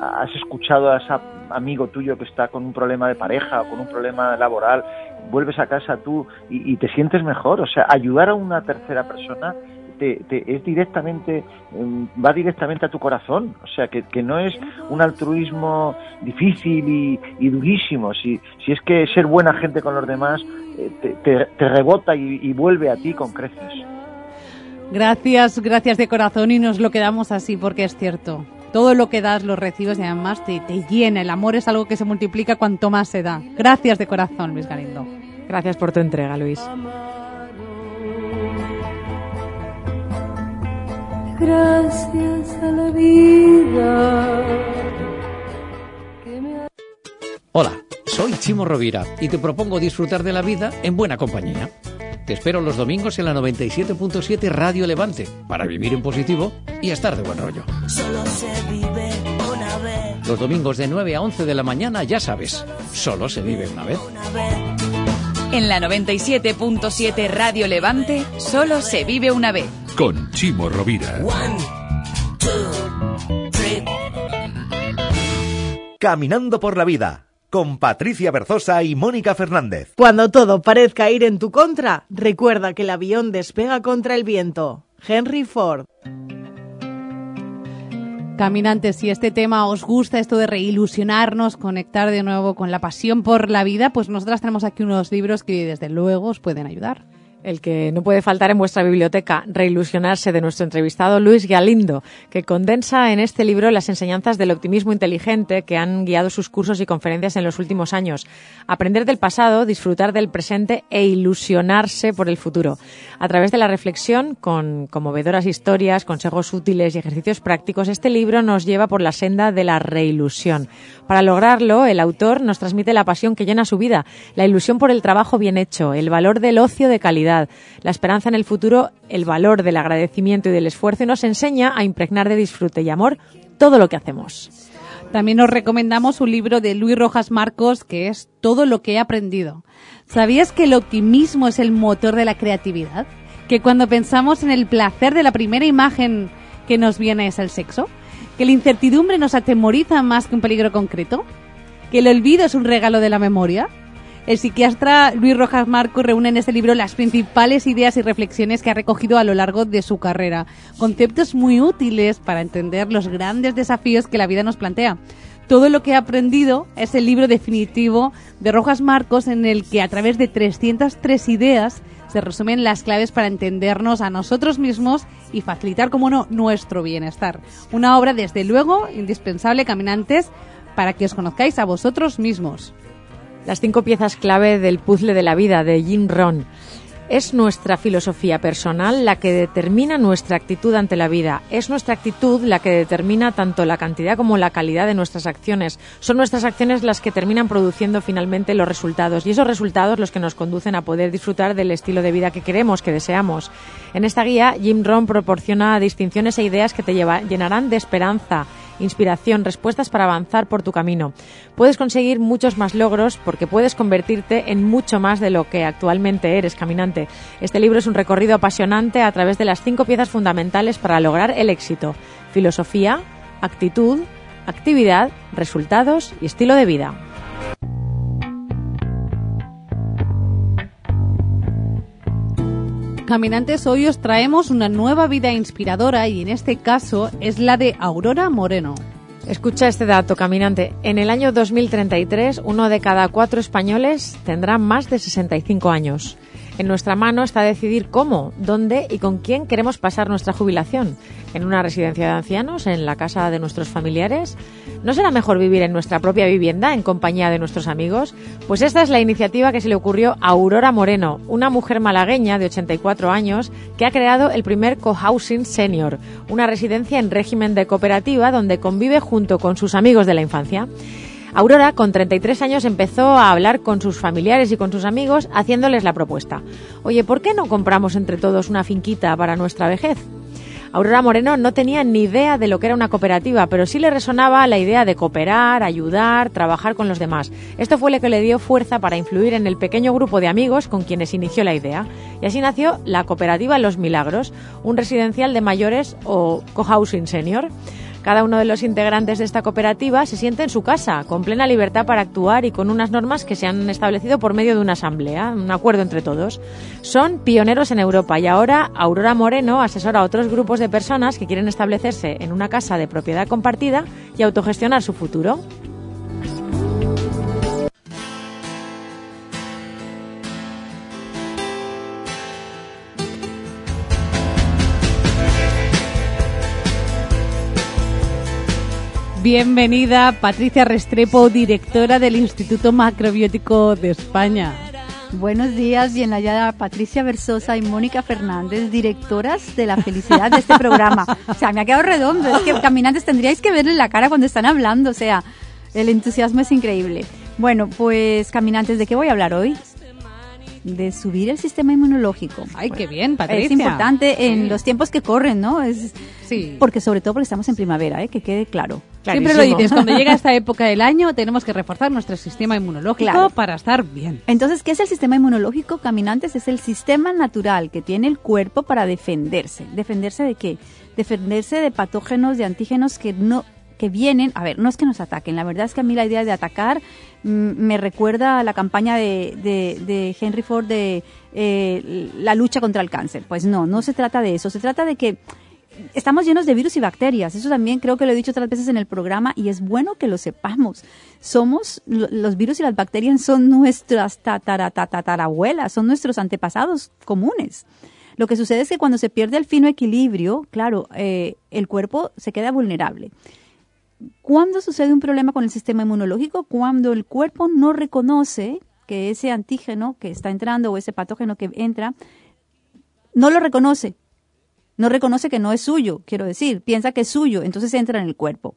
has escuchado a ese amigo tuyo que está con un problema de pareja o con un problema laboral, vuelves a casa tú y, y te sientes mejor. O sea, ayudar a una tercera persona es directamente, em, va directamente a tu corazón. O sea, que, no es un altruismo difícil y, durísimo. Si, si es que ser buena gente con los demás eh, te, rebota y, vuelve a ti con creces. Gracias, gracias de corazón y nos lo quedamos así porque es cierto. Todo lo que das lo recibes y además te, te llena. El amor es algo que se multiplica cuanto más se da. Gracias de corazón, Luis Galindo. Gracias por tu entrega, Luis. Gracias a la vida. Hola, soy Chimo Rovira y te propongo disfrutar de la vida en buena compañía. Te espero los domingos en la 97.7 Radio Levante para vivir en positivo y estar de buen rollo. Solo se vive una vez. Los domingos de 9 a 11 de la mañana, ya sabes, solo se vive una vez. En la 97.7 Radio Levante, solo se vive una vez con Chimo Rovira. Caminando por la vida con Patricia Berzosa y Mónica Fernández. Cuando todo parezca ir en tu contra, recuerda que el avión despega contra el viento. Henry Ford. Caminantes, si este tema os gusta, esto de reilusionarnos, conectar de nuevo con la pasión por la vida, pues nosotras tenemos aquí unos libros que desde luego os pueden ayudar el que no puede faltar en vuestra biblioteca, reilusionarse de nuestro entrevistado Luis Galindo, que condensa en este libro las enseñanzas del optimismo inteligente que han guiado sus cursos y conferencias en los últimos años. Aprender del pasado, disfrutar del presente e ilusionarse por el futuro. A través de la reflexión, con conmovedoras historias, consejos útiles y ejercicios prácticos, este libro nos lleva por la senda de la reilusión. Para lograrlo, el autor nos transmite la pasión que llena su vida, la ilusión por el trabajo bien hecho, el valor del ocio de calidad, la esperanza en el futuro, el valor del agradecimiento y del esfuerzo nos enseña a impregnar de disfrute y amor todo lo que hacemos. También os recomendamos un libro de Luis Rojas Marcos que es Todo lo que he aprendido. ¿Sabías que el optimismo es el motor de la creatividad? Que cuando pensamos en el placer de la primera imagen que nos viene es el sexo que la incertidumbre nos atemoriza más que un peligro concreto, que el olvido es un regalo de la memoria. El psiquiatra Luis Rojas Marco reúne en este libro las principales ideas y reflexiones que ha recogido a lo largo de su carrera, conceptos muy útiles para entender los grandes desafíos que la vida nos plantea. Todo lo que he aprendido es el libro definitivo de Rojas Marcos en el que a través de 303 ideas se resumen las claves para entendernos a nosotros mismos y facilitar, como no, nuestro bienestar. Una obra, desde luego, indispensable, caminantes, para que os conozcáis a vosotros mismos. Las cinco piezas clave del puzzle de la vida de Jim Rohn. Es nuestra filosofía personal la que determina nuestra actitud ante la vida. Es nuestra actitud la que determina tanto la cantidad como la calidad de nuestras acciones. Son nuestras acciones las que terminan produciendo finalmente los resultados y esos resultados los que nos conducen a poder disfrutar del estilo de vida que queremos, que deseamos. En esta guía, Jim Rohn proporciona distinciones e ideas que te llenarán de esperanza inspiración, respuestas para avanzar por tu camino. Puedes conseguir muchos más logros porque puedes convertirte en mucho más de lo que actualmente eres caminante. Este libro es un recorrido apasionante a través de las cinco piezas fundamentales para lograr el éxito. Filosofía, actitud, actividad, resultados y estilo de vida. Caminantes, hoy os traemos una nueva vida inspiradora y en este caso es la de Aurora Moreno. Escucha este dato, caminante. En el año 2033, uno de cada cuatro españoles tendrá más de 65 años. En nuestra mano está decidir cómo, dónde y con quién queremos pasar nuestra jubilación. ¿En una residencia de ancianos? ¿En la casa de nuestros familiares? ¿No será mejor vivir en nuestra propia vivienda, en compañía de nuestros amigos? Pues esta es la iniciativa que se le ocurrió a Aurora Moreno, una mujer malagueña de 84 años que ha creado el primer cohousing senior, una residencia en régimen de cooperativa donde convive junto con sus amigos de la infancia. Aurora, con 33 años, empezó a hablar con sus familiares y con sus amigos, haciéndoles la propuesta. Oye, ¿por qué no compramos entre todos una finquita para nuestra vejez? Aurora Moreno no tenía ni idea de lo que era una cooperativa, pero sí le resonaba la idea de cooperar, ayudar, trabajar con los demás. Esto fue lo que le dio fuerza para influir en el pequeño grupo de amigos con quienes inició la idea. Y así nació la cooperativa Los Milagros, un residencial de mayores o cohousing senior. Cada uno de los integrantes de esta cooperativa se siente en su casa, con plena libertad para actuar y con unas normas que se han establecido por medio de una asamblea, un acuerdo entre todos. Son pioneros en Europa y ahora Aurora Moreno asesora a otros grupos de personas que quieren establecerse en una casa de propiedad compartida y autogestionar su futuro. Bienvenida Patricia Restrepo, directora del Instituto Macrobiótico de España. Buenos días, bien hallada Patricia Versosa y Mónica Fernández, directoras de la felicidad de este programa. O sea, me ha quedado redondo, es que caminantes tendríais que verle la cara cuando están hablando, o sea, el entusiasmo es increíble. Bueno, pues caminantes, ¿de qué voy a hablar hoy? De subir el sistema inmunológico. Ay, qué bien, Patricia. Es importante en los tiempos que corren, ¿no? Es, sí. Porque sobre todo porque estamos en primavera, ¿eh? que quede claro. Siempre lo dices, cuando llega esta época del año tenemos que reforzar nuestro sistema inmunológico para estar bien. Entonces, ¿qué es el sistema inmunológico? Caminantes es el sistema natural que tiene el cuerpo para defenderse. ¿Defenderse de qué? Defenderse de patógenos, de antígenos que no que vienen, a ver, no es que nos ataquen, la verdad es que a mí la idea de atacar mm, me recuerda a la campaña de, de, Henry Ford de eh, la lucha contra el cáncer. Pues no, no se trata de eso, se trata de que estamos llenos de virus y bacterias. Eso también creo que lo he dicho otras veces en el programa y es bueno que lo sepamos. Somos, los virus y las bacterias son nuestras tataratatarabuelas, son nuestros antepasados comunes. Lo que sucede es que cuando se pierde el fino equilibrio, claro, eh, el cuerpo se queda vulnerable. ¿Cuándo sucede un problema con el sistema inmunológico? Cuando el cuerpo no reconoce que ese antígeno que está entrando o ese patógeno que entra, no lo reconoce. No reconoce que no es suyo, quiero decir, piensa que es suyo, entonces entra en el cuerpo.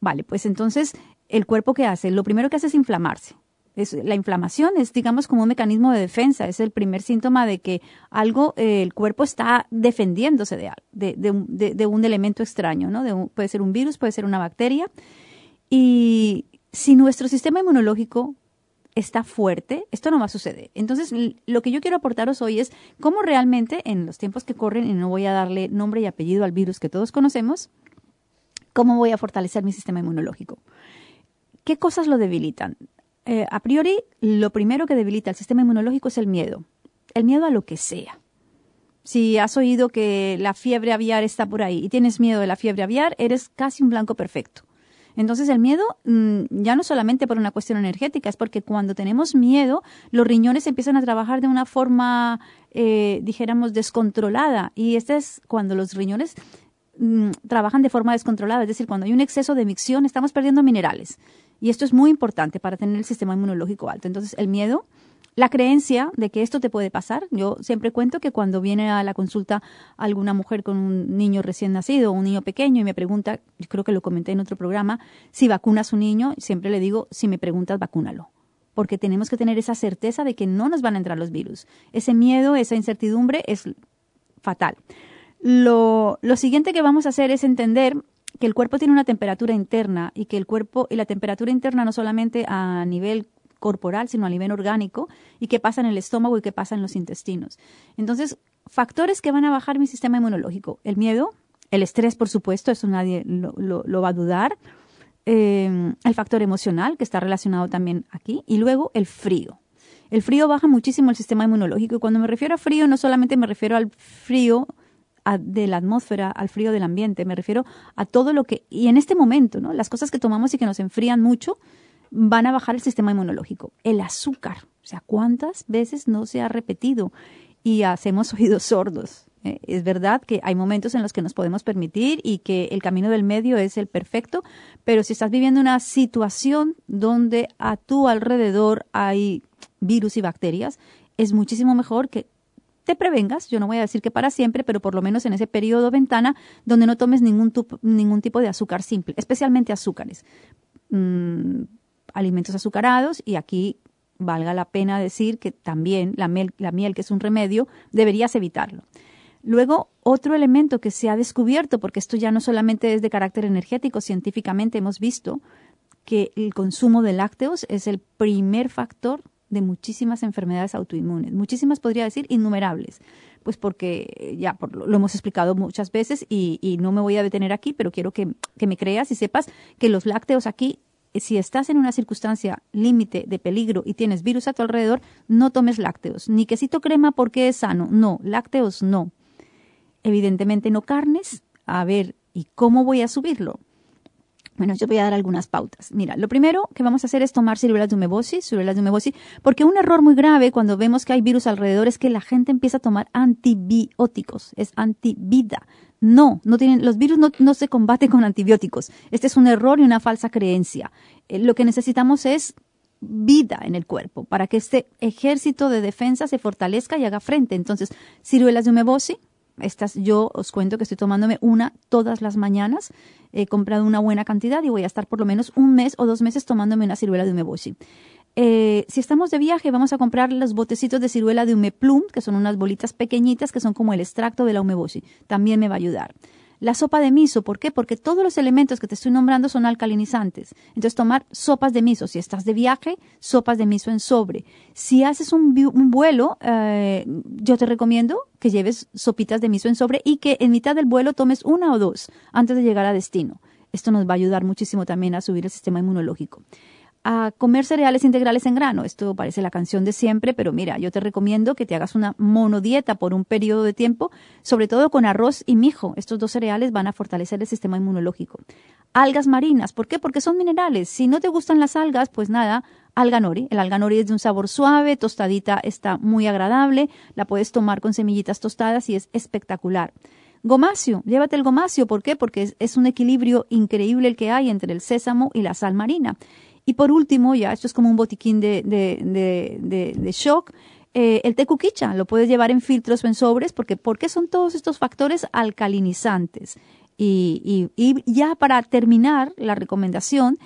Vale, pues entonces, ¿el cuerpo qué hace? Lo primero que hace es inflamarse la inflamación es, digamos, como un mecanismo de defensa. Es el primer síntoma de que algo, eh, el cuerpo está defendiéndose de, de, de, un elemento extraño, ¿no? puede ser un virus, puede ser una bacteria. Y si nuestro sistema inmunológico está fuerte, esto no va a suceder. Entonces, lo que yo quiero aportaros hoy es cómo realmente en los tiempos que corren, y no voy a darle nombre y apellido al virus que todos conocemos, cómo voy a fortalecer mi sistema inmunológico. ¿Qué cosas lo debilitan? Eh, a priori, lo primero que debilita el sistema inmunológico es el miedo. El miedo a lo que sea. Si has oído que la fiebre aviar está por ahí y tienes miedo de la fiebre aviar, eres casi un blanco perfecto. Entonces el miedo mm, ya no solamente por una cuestión energética, es porque cuando tenemos miedo, los riñones empiezan a trabajar de una forma, eh, dijéramos, descontrolada. Y este es cuando los riñones mm, trabajan de forma descontrolada, es decir, cuando hay un exceso de micción, estamos perdiendo minerales. Y esto es muy importante para tener el sistema inmunológico alto. Entonces, el miedo, la creencia de que esto te puede pasar. Yo siempre cuento que cuando viene a la consulta alguna mujer con un niño recién nacido un niño pequeño y me pregunta, yo creo que lo comenté en otro programa, si vacuna a su niño, siempre le digo, si me preguntas, vacúnalo. Porque tenemos que tener esa certeza de que no nos van a entrar los virus. Ese miedo, esa incertidumbre es fatal. Lo, lo siguiente que vamos a hacer es entender que el cuerpo tiene una temperatura interna y que el cuerpo y la temperatura interna no solamente a nivel corporal, sino a nivel orgánico, y qué pasa en el estómago y qué pasa en los intestinos. Entonces, factores que van a bajar mi sistema inmunológico. El miedo, el estrés, por supuesto, eso nadie lo, va a dudar. Eh, el factor emocional, que está relacionado también aquí. Y luego el frío. El frío baja muchísimo el sistema inmunológico. Y cuando me refiero a frío, no solamente me refiero al frío de la atmósfera, al frío del ambiente, me refiero a todo lo que, y en este momento, ¿no? Las cosas que tomamos y que nos enfrían mucho van a bajar el sistema inmunológico. El azúcar, o sea, ¿cuántas veces no se ha repetido y hacemos oídos sordos? ¿eh? Es verdad que hay momentos en los que nos podemos permitir y que el camino del medio es el perfecto, pero si estás viviendo una situación donde a tu alrededor hay virus y bacterias, es muchísimo mejor que te prevengas, yo no voy a decir que para siempre, pero por lo menos en ese periodo ventana donde no tomes ningún, ningún tipo de azúcar simple, especialmente azúcares, mm, alimentos azucarados y aquí valga la pena decir que también la miel, la miel, que es un remedio, deberías evitarlo. Luego, otro elemento que se ha descubierto, porque esto ya no solamente es de carácter energético, científicamente hemos visto que el consumo de lácteos es el primer factor de muchísimas enfermedades autoinmunes, muchísimas podría decir innumerables, pues porque ya lo hemos explicado muchas veces y, no me voy a detener aquí, pero quiero que, que me creas y sepas que los lácteos aquí si estás en una circunstancia límite de peligro y tienes virus a tu alrededor, no tomes lácteos. Ni quesito crema porque es sano. No, lácteos no. Evidentemente no carnes. A ver, ¿y cómo voy a subirlo? Bueno, yo voy a dar algunas pautas. Mira, lo primero que vamos a hacer es tomar ciruelas de umebosis, ciruelas de umebosis, porque un error muy grave cuando vemos que hay virus alrededor es que la gente empieza a tomar antibióticos, es antivida. No, no tienen, los virus no, se combaten con antibióticos. Este es un error y una falsa creencia. Eh, lo que necesitamos es vida en el cuerpo para que este ejército de defensa se fortalezca y haga frente. Entonces, ciruelas de umebosis, estas yo os cuento que estoy tomándome una todas las mañanas. He comprado una buena cantidad y voy a estar por lo menos un mes o dos meses tomándome una ciruela de umeboshi. Eh, si estamos de viaje, vamos a comprar los botecitos de ciruela de umeplum, que son unas bolitas pequeñitas que son como el extracto de la umeboshi. También me va a ayudar. La sopa de miso, ¿por qué? Porque todos los elementos que te estoy nombrando son alcalinizantes. Entonces, tomar sopas de miso. Si estás de viaje, sopas de miso en sobre. Si haces un, vuelo, eh, yo te recomiendo que lleves sopitas de miso en sobre y que en mitad del vuelo tomes una o dos antes de llegar a destino. Esto nos va a ayudar muchísimo también a subir el sistema inmunológico. A comer cereales integrales en grano. Esto parece la canción de siempre, pero mira, yo te recomiendo que te hagas una monodieta por un periodo de tiempo, sobre todo con arroz y mijo. Estos dos cereales van a fortalecer el sistema inmunológico. Algas marinas, ¿por qué? Porque son minerales. Si no te gustan las algas, pues nada, alga nori. El alga nori es de un sabor suave, tostadita, está muy agradable. La puedes tomar con semillitas tostadas y es espectacular. Gomacio, llévate el gomacio. ¿Por qué? Porque es, es un equilibrio increíble el que hay entre el sésamo y la sal marina. Y por último, ya esto es como un botiquín de, de, de, de, de shock, eh, el tecuquicha lo puedes llevar en filtros o en sobres porque, porque son todos estos factores alcalinizantes. Y, y, y ya para terminar la recomendación,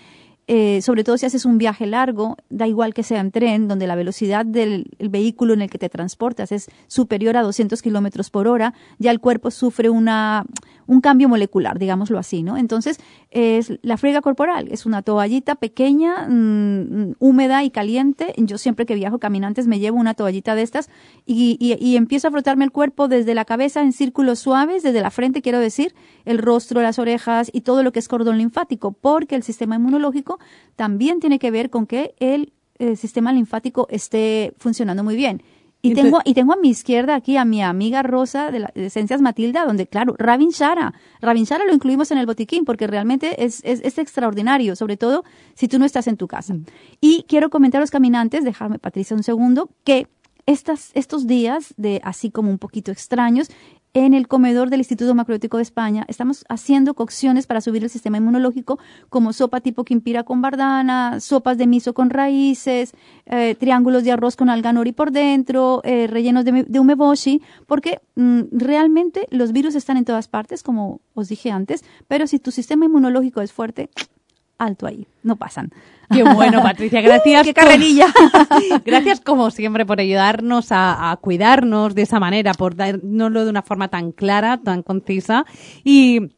eh, sobre todo si haces un viaje largo, da igual que sea en tren, donde la velocidad del el vehículo en el que te transportas es superior a 200 kilómetros por hora, ya el cuerpo sufre una, un cambio molecular, digámoslo así, ¿no? Entonces, es la friega corporal, es una toallita pequeña, mmm, húmeda y caliente. Yo siempre que viajo caminantes me llevo una toallita de estas y, empiezo a frotarme el cuerpo desde la cabeza en círculos suaves, desde la frente, quiero decir, el rostro, las orejas y todo lo que es cordón linfático, porque el sistema inmunológico también tiene que ver con que el, el sistema linfático esté funcionando muy bien. Y tengo, y tengo a mi izquierda aquí a mi amiga Rosa de, la, de Esencias Matilda, donde, claro, Rabin Shara. Rabin Shara lo incluimos en el botiquín porque realmente es, es, es, extraordinario, sobre todo si tú no estás en tu casa. Mm. Y quiero comentar a los caminantes, dejarme, Patricia, un segundo, que estas, estos días de así como un poquito extraños, en el comedor del Instituto Macrobiótico de España. Estamos haciendo cocciones para subir el sistema inmunológico, como sopa tipo quimpira con bardana, sopas de miso con raíces, eh, triángulos de arroz con alga nori por dentro, eh, rellenos de, de, umeboshi, porque mm, realmente los virus están en todas partes, como os dije antes, pero si tu sistema inmunológico es fuerte, alto ahí, no pasan. Qué bueno, Patricia, gracias. ¡Uh, ¡Qué carrerilla! gracias como siempre por ayudarnos a, a, cuidarnos de esa manera, por darnoslo de una forma tan clara, tan concisa y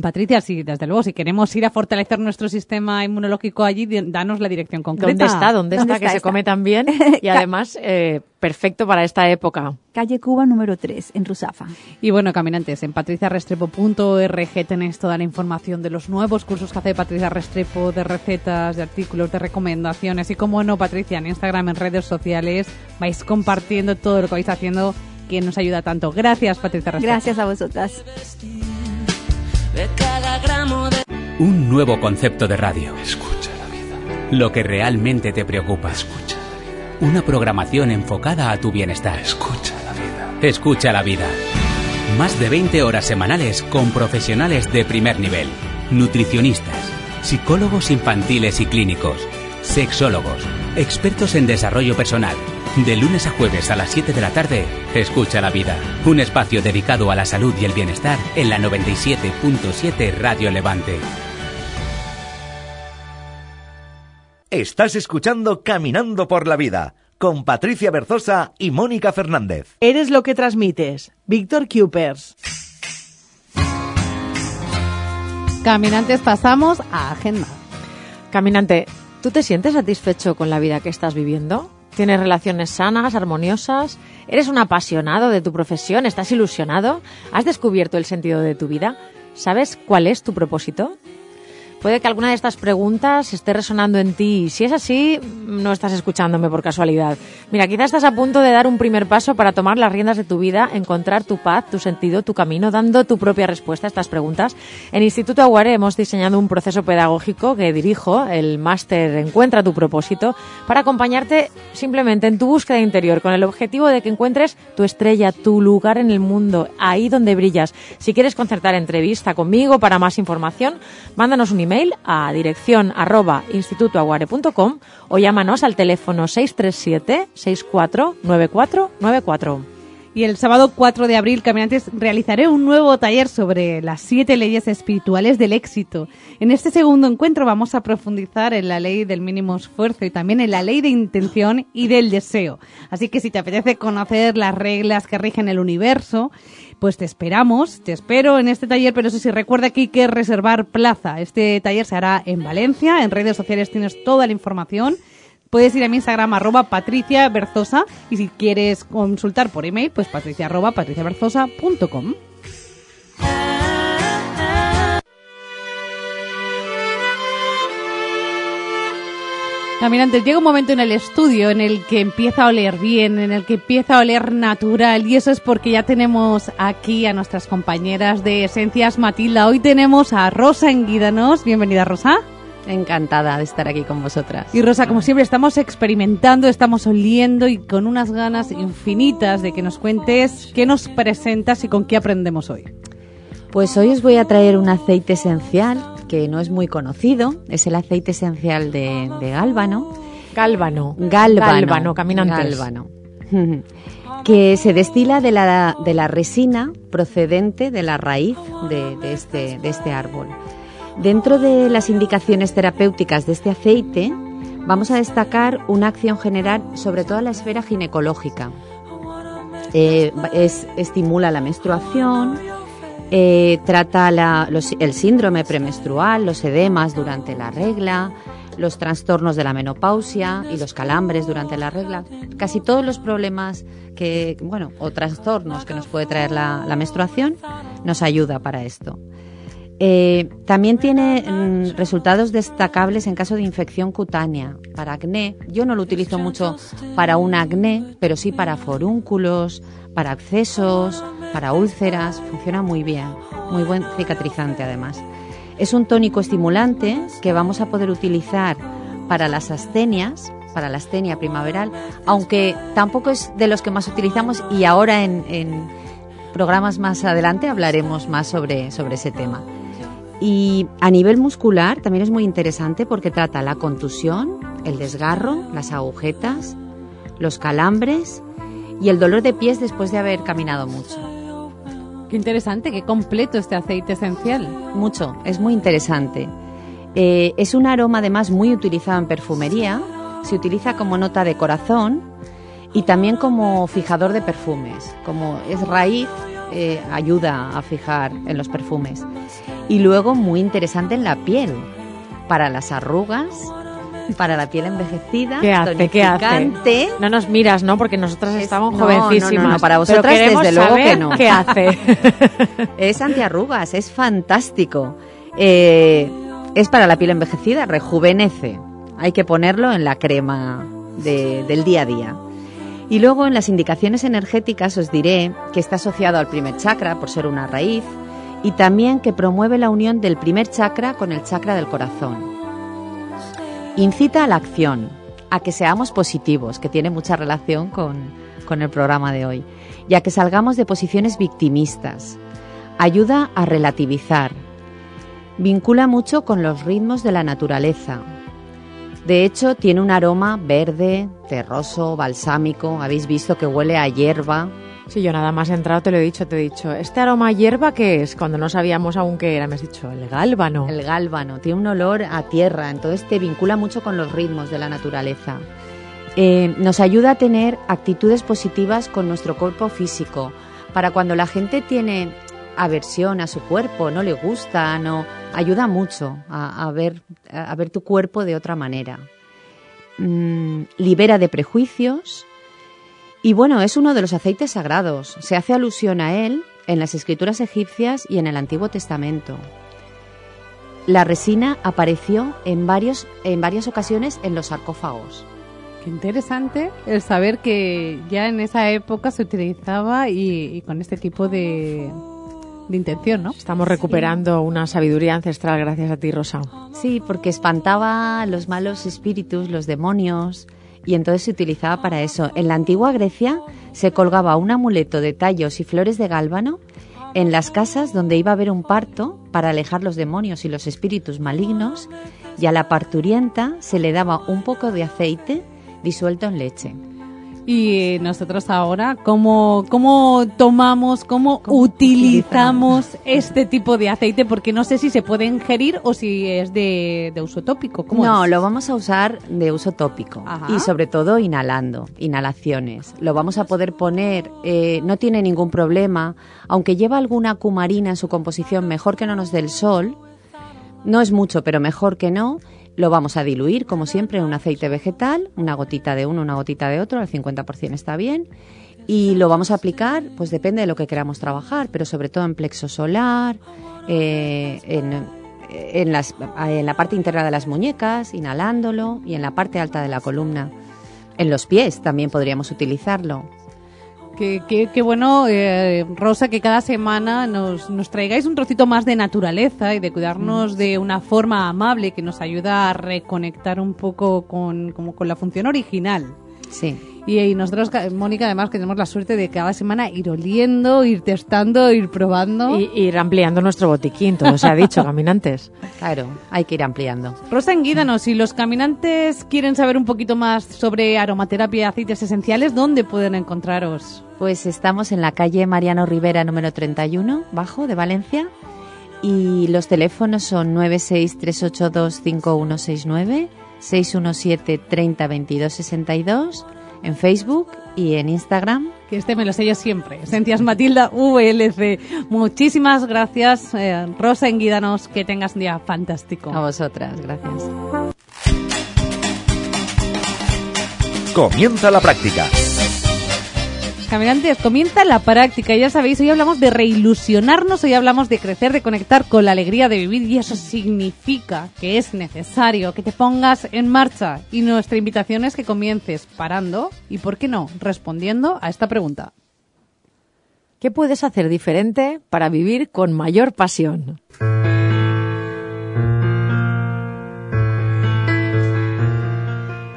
Patricia, sí, desde luego, si queremos ir a fortalecer nuestro sistema inmunológico allí, danos la dirección concreta. ¿Dónde está? ¿Dónde, ¿Dónde está? Que está? se come tan bien y además eh, perfecto para esta época. Calle Cuba número 3, en Rusafa. Y bueno, caminantes, en patriciarestrepo.org tenéis toda la información de los nuevos cursos que hace Patricia Restrepo, de recetas, de artículos, de recomendaciones. Y como no, Patricia, en Instagram, en redes sociales, vais compartiendo todo lo que vais haciendo que nos ayuda tanto. Gracias, Patricia Restrepo. Gracias a vosotras de cada gramo de... Un nuevo concepto de radio. Escucha la vida. Lo que realmente te preocupa. Escucha la vida. Una programación enfocada a tu bienestar. Escucha la vida. Escucha la vida. Más de 20 horas semanales con profesionales de primer nivel. Nutricionistas, psicólogos infantiles y clínicos, sexólogos, expertos en desarrollo personal de lunes a jueves a las 7 de la tarde, Escucha la Vida, un espacio dedicado a la salud y el bienestar en la 97.7 Radio Levante. Estás escuchando Caminando por la Vida con Patricia Berzosa y Mónica Fernández. Eres lo que transmites. Víctor Cupers. Caminantes, pasamos a agenda. Caminante, ¿tú te sientes satisfecho con la vida que estás viviendo? ¿Tienes relaciones sanas, armoniosas? ¿Eres un apasionado de tu profesión? ¿Estás ilusionado? ¿Has descubierto el sentido de tu vida? ¿Sabes cuál es tu propósito? Puede que alguna de estas preguntas esté resonando en ti y si es así, no estás escuchándome por casualidad. Mira, quizás estás a punto de dar un primer paso para tomar las riendas de tu vida, encontrar tu paz, tu sentido, tu camino, dando tu propia respuesta a estas preguntas. En Instituto Aguare hemos diseñado un proceso pedagógico que dirijo, el máster Encuentra tu propósito, para acompañarte simplemente en tu búsqueda interior con el objetivo de que encuentres tu estrella, tu lugar en el mundo, ahí donde brillas. Si quieres concertar entrevista conmigo para más información, mándanos un email a dirección arroba institutoaguare.com o llámanos al teléfono 637 64 94 94. Y el sábado 4 de abril, caminantes, realizaré un nuevo taller sobre las siete leyes espirituales del éxito. En este segundo encuentro vamos a profundizar en la ley del mínimo esfuerzo y también en la ley de intención y del deseo. Así que si te apetece conocer las reglas que rigen el universo, pues te esperamos, te espero en este taller, pero eso sí, recuerda que hay que reservar plaza. Este taller se hará en Valencia, en redes sociales tienes toda la información. Puedes ir a mi Instagram arroba Patricia Berzosa y si quieres consultar por email, pues patricia arroba patriciaberzosa.com. Caminantes, llega un momento en el estudio en el que empieza a oler bien, en el que empieza a oler natural y eso es porque ya tenemos aquí a nuestras compañeras de Esencias Matilda. Hoy tenemos a Rosa Enguídanos. Bienvenida, Rosa. Encantada de estar aquí con vosotras. Y Rosa, como siempre, estamos experimentando, estamos oliendo y con unas ganas infinitas de que nos cuentes qué nos presentas y con qué aprendemos hoy. Pues hoy os voy a traer un aceite esencial que no es muy conocido, es el aceite esencial de, de gálbano. Gálbano. Gálbano. Gálbano, caminantes. Gálbano. que se destila de la, de la resina procedente de la raíz de, de este, de este árbol. Dentro de las indicaciones terapéuticas de este aceite, vamos a destacar una acción general sobre toda la esfera ginecológica. Eh, es, estimula la menstruación, eh, trata la- los- el síndrome premenstrual, los edemas durante la regla, los trastornos de la menopausia y los calambres durante la regla. Casi todos los problemas que, bueno, o trastornos que nos puede traer la, la menstruación nos ayuda para esto. Eh, también tiene mm, resultados destacables en caso de infección cutánea, para acné. Yo no lo utilizo mucho para un acné, pero sí para forúnculos, para accesos, para úlceras. Funciona muy bien, muy buen cicatrizante además. Es un tónico estimulante que vamos a poder utilizar para las astenias, para la astenia primaveral, aunque tampoco es de los que más utilizamos y ahora en, en programas más adelante hablaremos más sobre, sobre ese tema. Y a nivel muscular también es muy interesante porque trata la contusión, el desgarro, las agujetas, los calambres y el dolor de pies después de haber caminado mucho. Qué interesante, qué completo este aceite esencial. Mucho, es muy interesante. Eh, es un aroma además muy utilizado en perfumería, se utiliza como nota de corazón y también como fijador de perfumes. Como es raíz, eh, ayuda a fijar en los perfumes. Y luego muy interesante en la piel, para las arrugas, para la piel envejecida, ¿Qué hace? ¿Qué hace? No nos miras, ¿no? Porque nosotras estamos no, jovencísimas. no, no, no, para vosotras desde luego que no. ¿Qué hace? Es antiarrugas, es fantástico. Eh, es para la piel envejecida, rejuvenece. Hay que ponerlo en la crema de- del día a día. Y luego en las indicaciones energéticas os diré que está asociado al primer chakra por ser una raíz y también que promueve la unión del primer chakra con el chakra del corazón. Incita a la acción, a que seamos positivos, que tiene mucha relación con, con el programa de hoy, y a que salgamos de posiciones victimistas. Ayuda a relativizar. Vincula mucho con los ritmos de la naturaleza. De hecho, tiene un aroma verde, terroso, balsámico. Habéis visto que huele a hierba. Sí, yo nada más he entrado te lo he dicho, te he dicho, ¿este aroma a hierba qué es? Cuando no sabíamos aún qué era, me has dicho, el gálbano. El gálbano tiene un olor a tierra, entonces te vincula mucho con los ritmos de la naturaleza. Eh, nos ayuda a tener actitudes positivas con nuestro cuerpo físico. Para cuando la gente tiene aversión a su cuerpo, no le gusta, no ayuda mucho a, ver tu cuerpo de otra manera. Mm, libera de prejuicios y bueno, es uno de los aceites sagrados. Se hace alusión a él en las escrituras egipcias y en el Antiguo Testamento. La resina apareció en, varios, en varias ocasiones en los sarcófagos. Qué interesante el saber que ya en esa época se utilizaba y, y con este tipo de, de intención, ¿no? Estamos recuperando una sabiduría ancestral gracias a ti, Rosa. Sí, porque espantaba a los malos espíritus, los demonios, y entonces se utilizaba para eso. En la antigua Grecia se colgaba un amuleto de tallos y flores de gálbano en las casas donde iba a haber un parto para alejar los demonios y los espíritus malignos, y a la parturienta se le daba un poco de aceite disuelto en leche. Y nosotros ahora, ¿cómo, cómo tomamos, cómo, utilizamos este tipo de aceite? Porque no sé si se puede ingerir o si es de, de uso tópico. ¿Cómo no, es? lo vamos a usar de uso tópico Ajá. y sobre todo inhalando, inhalaciones. Lo vamos a poder poner, eh, no tiene ningún problema, aunque lleva alguna cumarina en su composición, mejor que no nos dé el sol. No es mucho, pero mejor que no. Lo vamos a diluir, como siempre, en un aceite vegetal, una gotita de uno, una gotita de otro, al 50% está bien. Y lo vamos a aplicar, pues depende de lo que queramos trabajar, pero sobre todo en plexo solar, eh, en, en, las, en la parte interna de las muñecas, inhalándolo, y en la parte alta de la columna. En los pies también podríamos utilizarlo. Qué, qué, qué bueno, eh, Rosa, que cada semana nos, nos traigáis un trocito más de naturaleza y de cuidarnos de una forma amable que nos ayuda a reconectar un poco con, como con la función original. Sí. Y, y nosotros, ca- Mónica, además, que tenemos la suerte de cada semana ir oliendo, ir testando, ir probando. Y ir ampliando nuestro botiquín, todo se ha dicho, caminantes. Claro, hay que ir ampliando. Rosa, enguídanos, si los caminantes quieren saber un poquito más sobre aromaterapia y aceites esenciales, ¿dónde pueden encontraros? Pues estamos en la calle Mariano Rivera número 31, bajo, de Valencia. Y los teléfonos son 963825169, 617 30 22 62, en Facebook y en Instagram. Que este me lo sé yo siempre. Esencias Matilda VLC. Muchísimas gracias, eh, Rosa Enguídanos. Que tengas un día fantástico. A vosotras, gracias. Comienza la práctica. Comienza la práctica. Ya sabéis, hoy hablamos de reilusionarnos, hoy hablamos de crecer, de conectar con la alegría de vivir y eso significa que es necesario que te pongas en marcha. Y nuestra invitación es que comiences parando y, ¿por qué no?, respondiendo a esta pregunta. ¿Qué puedes hacer diferente para vivir con mayor pasión?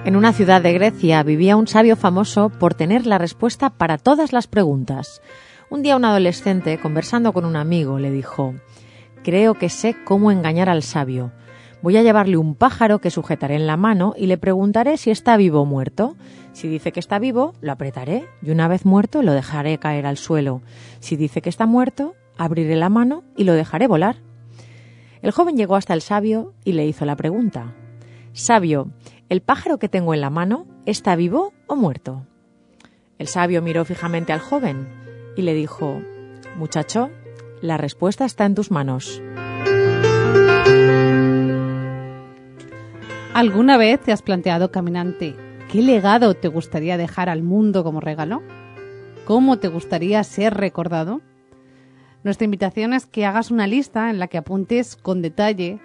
En una ciudad de Grecia vivía un sabio famoso por tener la respuesta para todas las preguntas. Un día un adolescente, conversando con un amigo, le dijo, Creo que sé cómo engañar al sabio. Voy a llevarle un pájaro que sujetaré en la mano y le preguntaré si está vivo o muerto. Si dice que está vivo, lo apretaré y una vez muerto lo dejaré caer al suelo. Si dice que está muerto, abriré la mano y lo dejaré volar. El joven llegó hasta el sabio y le hizo la pregunta. Sabio, ¿el pájaro que tengo en la mano está vivo o muerto? El sabio miró fijamente al joven y le dijo, Muchacho, la respuesta está en tus manos. ¿Alguna vez te has planteado, caminante, qué legado te gustaría dejar al mundo como regalo? ¿Cómo te gustaría ser recordado? Nuestra invitación es que hagas una lista en la que apuntes con detalle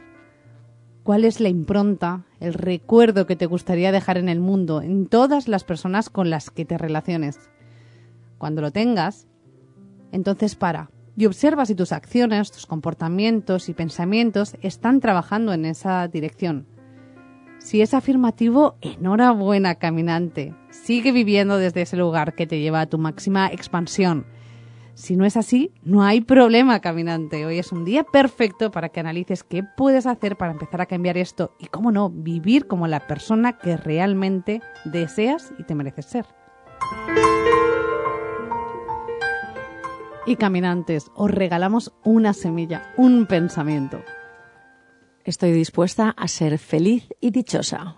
cuál es la impronta, el recuerdo que te gustaría dejar en el mundo, en todas las personas con las que te relaciones. Cuando lo tengas, entonces para y observa si tus acciones, tus comportamientos y pensamientos están trabajando en esa dirección. Si es afirmativo, enhorabuena, caminante. Sigue viviendo desde ese lugar que te lleva a tu máxima expansión. Si no es así, no hay problema, caminante. Hoy es un día perfecto para que analices qué puedes hacer para empezar a cambiar esto y, cómo no, vivir como la persona que realmente deseas y te mereces ser. Y caminantes, os regalamos una semilla, un pensamiento. Estoy dispuesta a ser feliz y dichosa.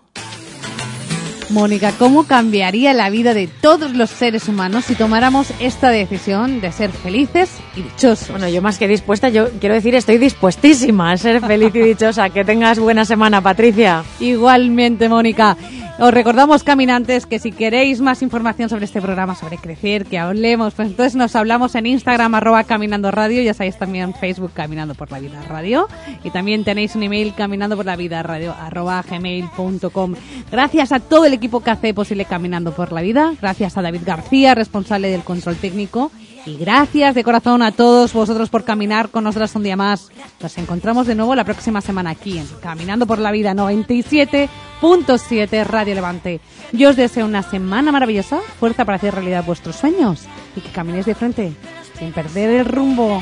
Mónica, ¿cómo cambiaría la vida de todos los seres humanos si tomáramos esta decisión de ser felices y dichosos? Bueno, yo más que dispuesta, yo quiero decir, estoy dispuestísima a ser feliz y dichosa. Que tengas buena semana, Patricia. Igualmente, Mónica. Os recordamos, caminantes, que si queréis más información sobre este programa, sobre crecer, que hablemos, pues entonces nos hablamos en Instagram, arroba Caminando Radio, ya sabéis también Facebook, Caminando por la Vida Radio, y también tenéis un email, caminando por la vida radio, arroba gmail.com. Gracias a todo el equipo que hace posible Caminando por la Vida, gracias a David García, responsable del control técnico, y gracias de corazón a todos vosotros por caminar con nosotras un día más. Nos encontramos de nuevo la próxima semana aquí en Caminando por la Vida 97.7 Radio Levante. Yo os deseo una semana maravillosa, fuerza para hacer realidad vuestros sueños y que caminéis de frente sin perder el rumbo.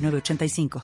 906985.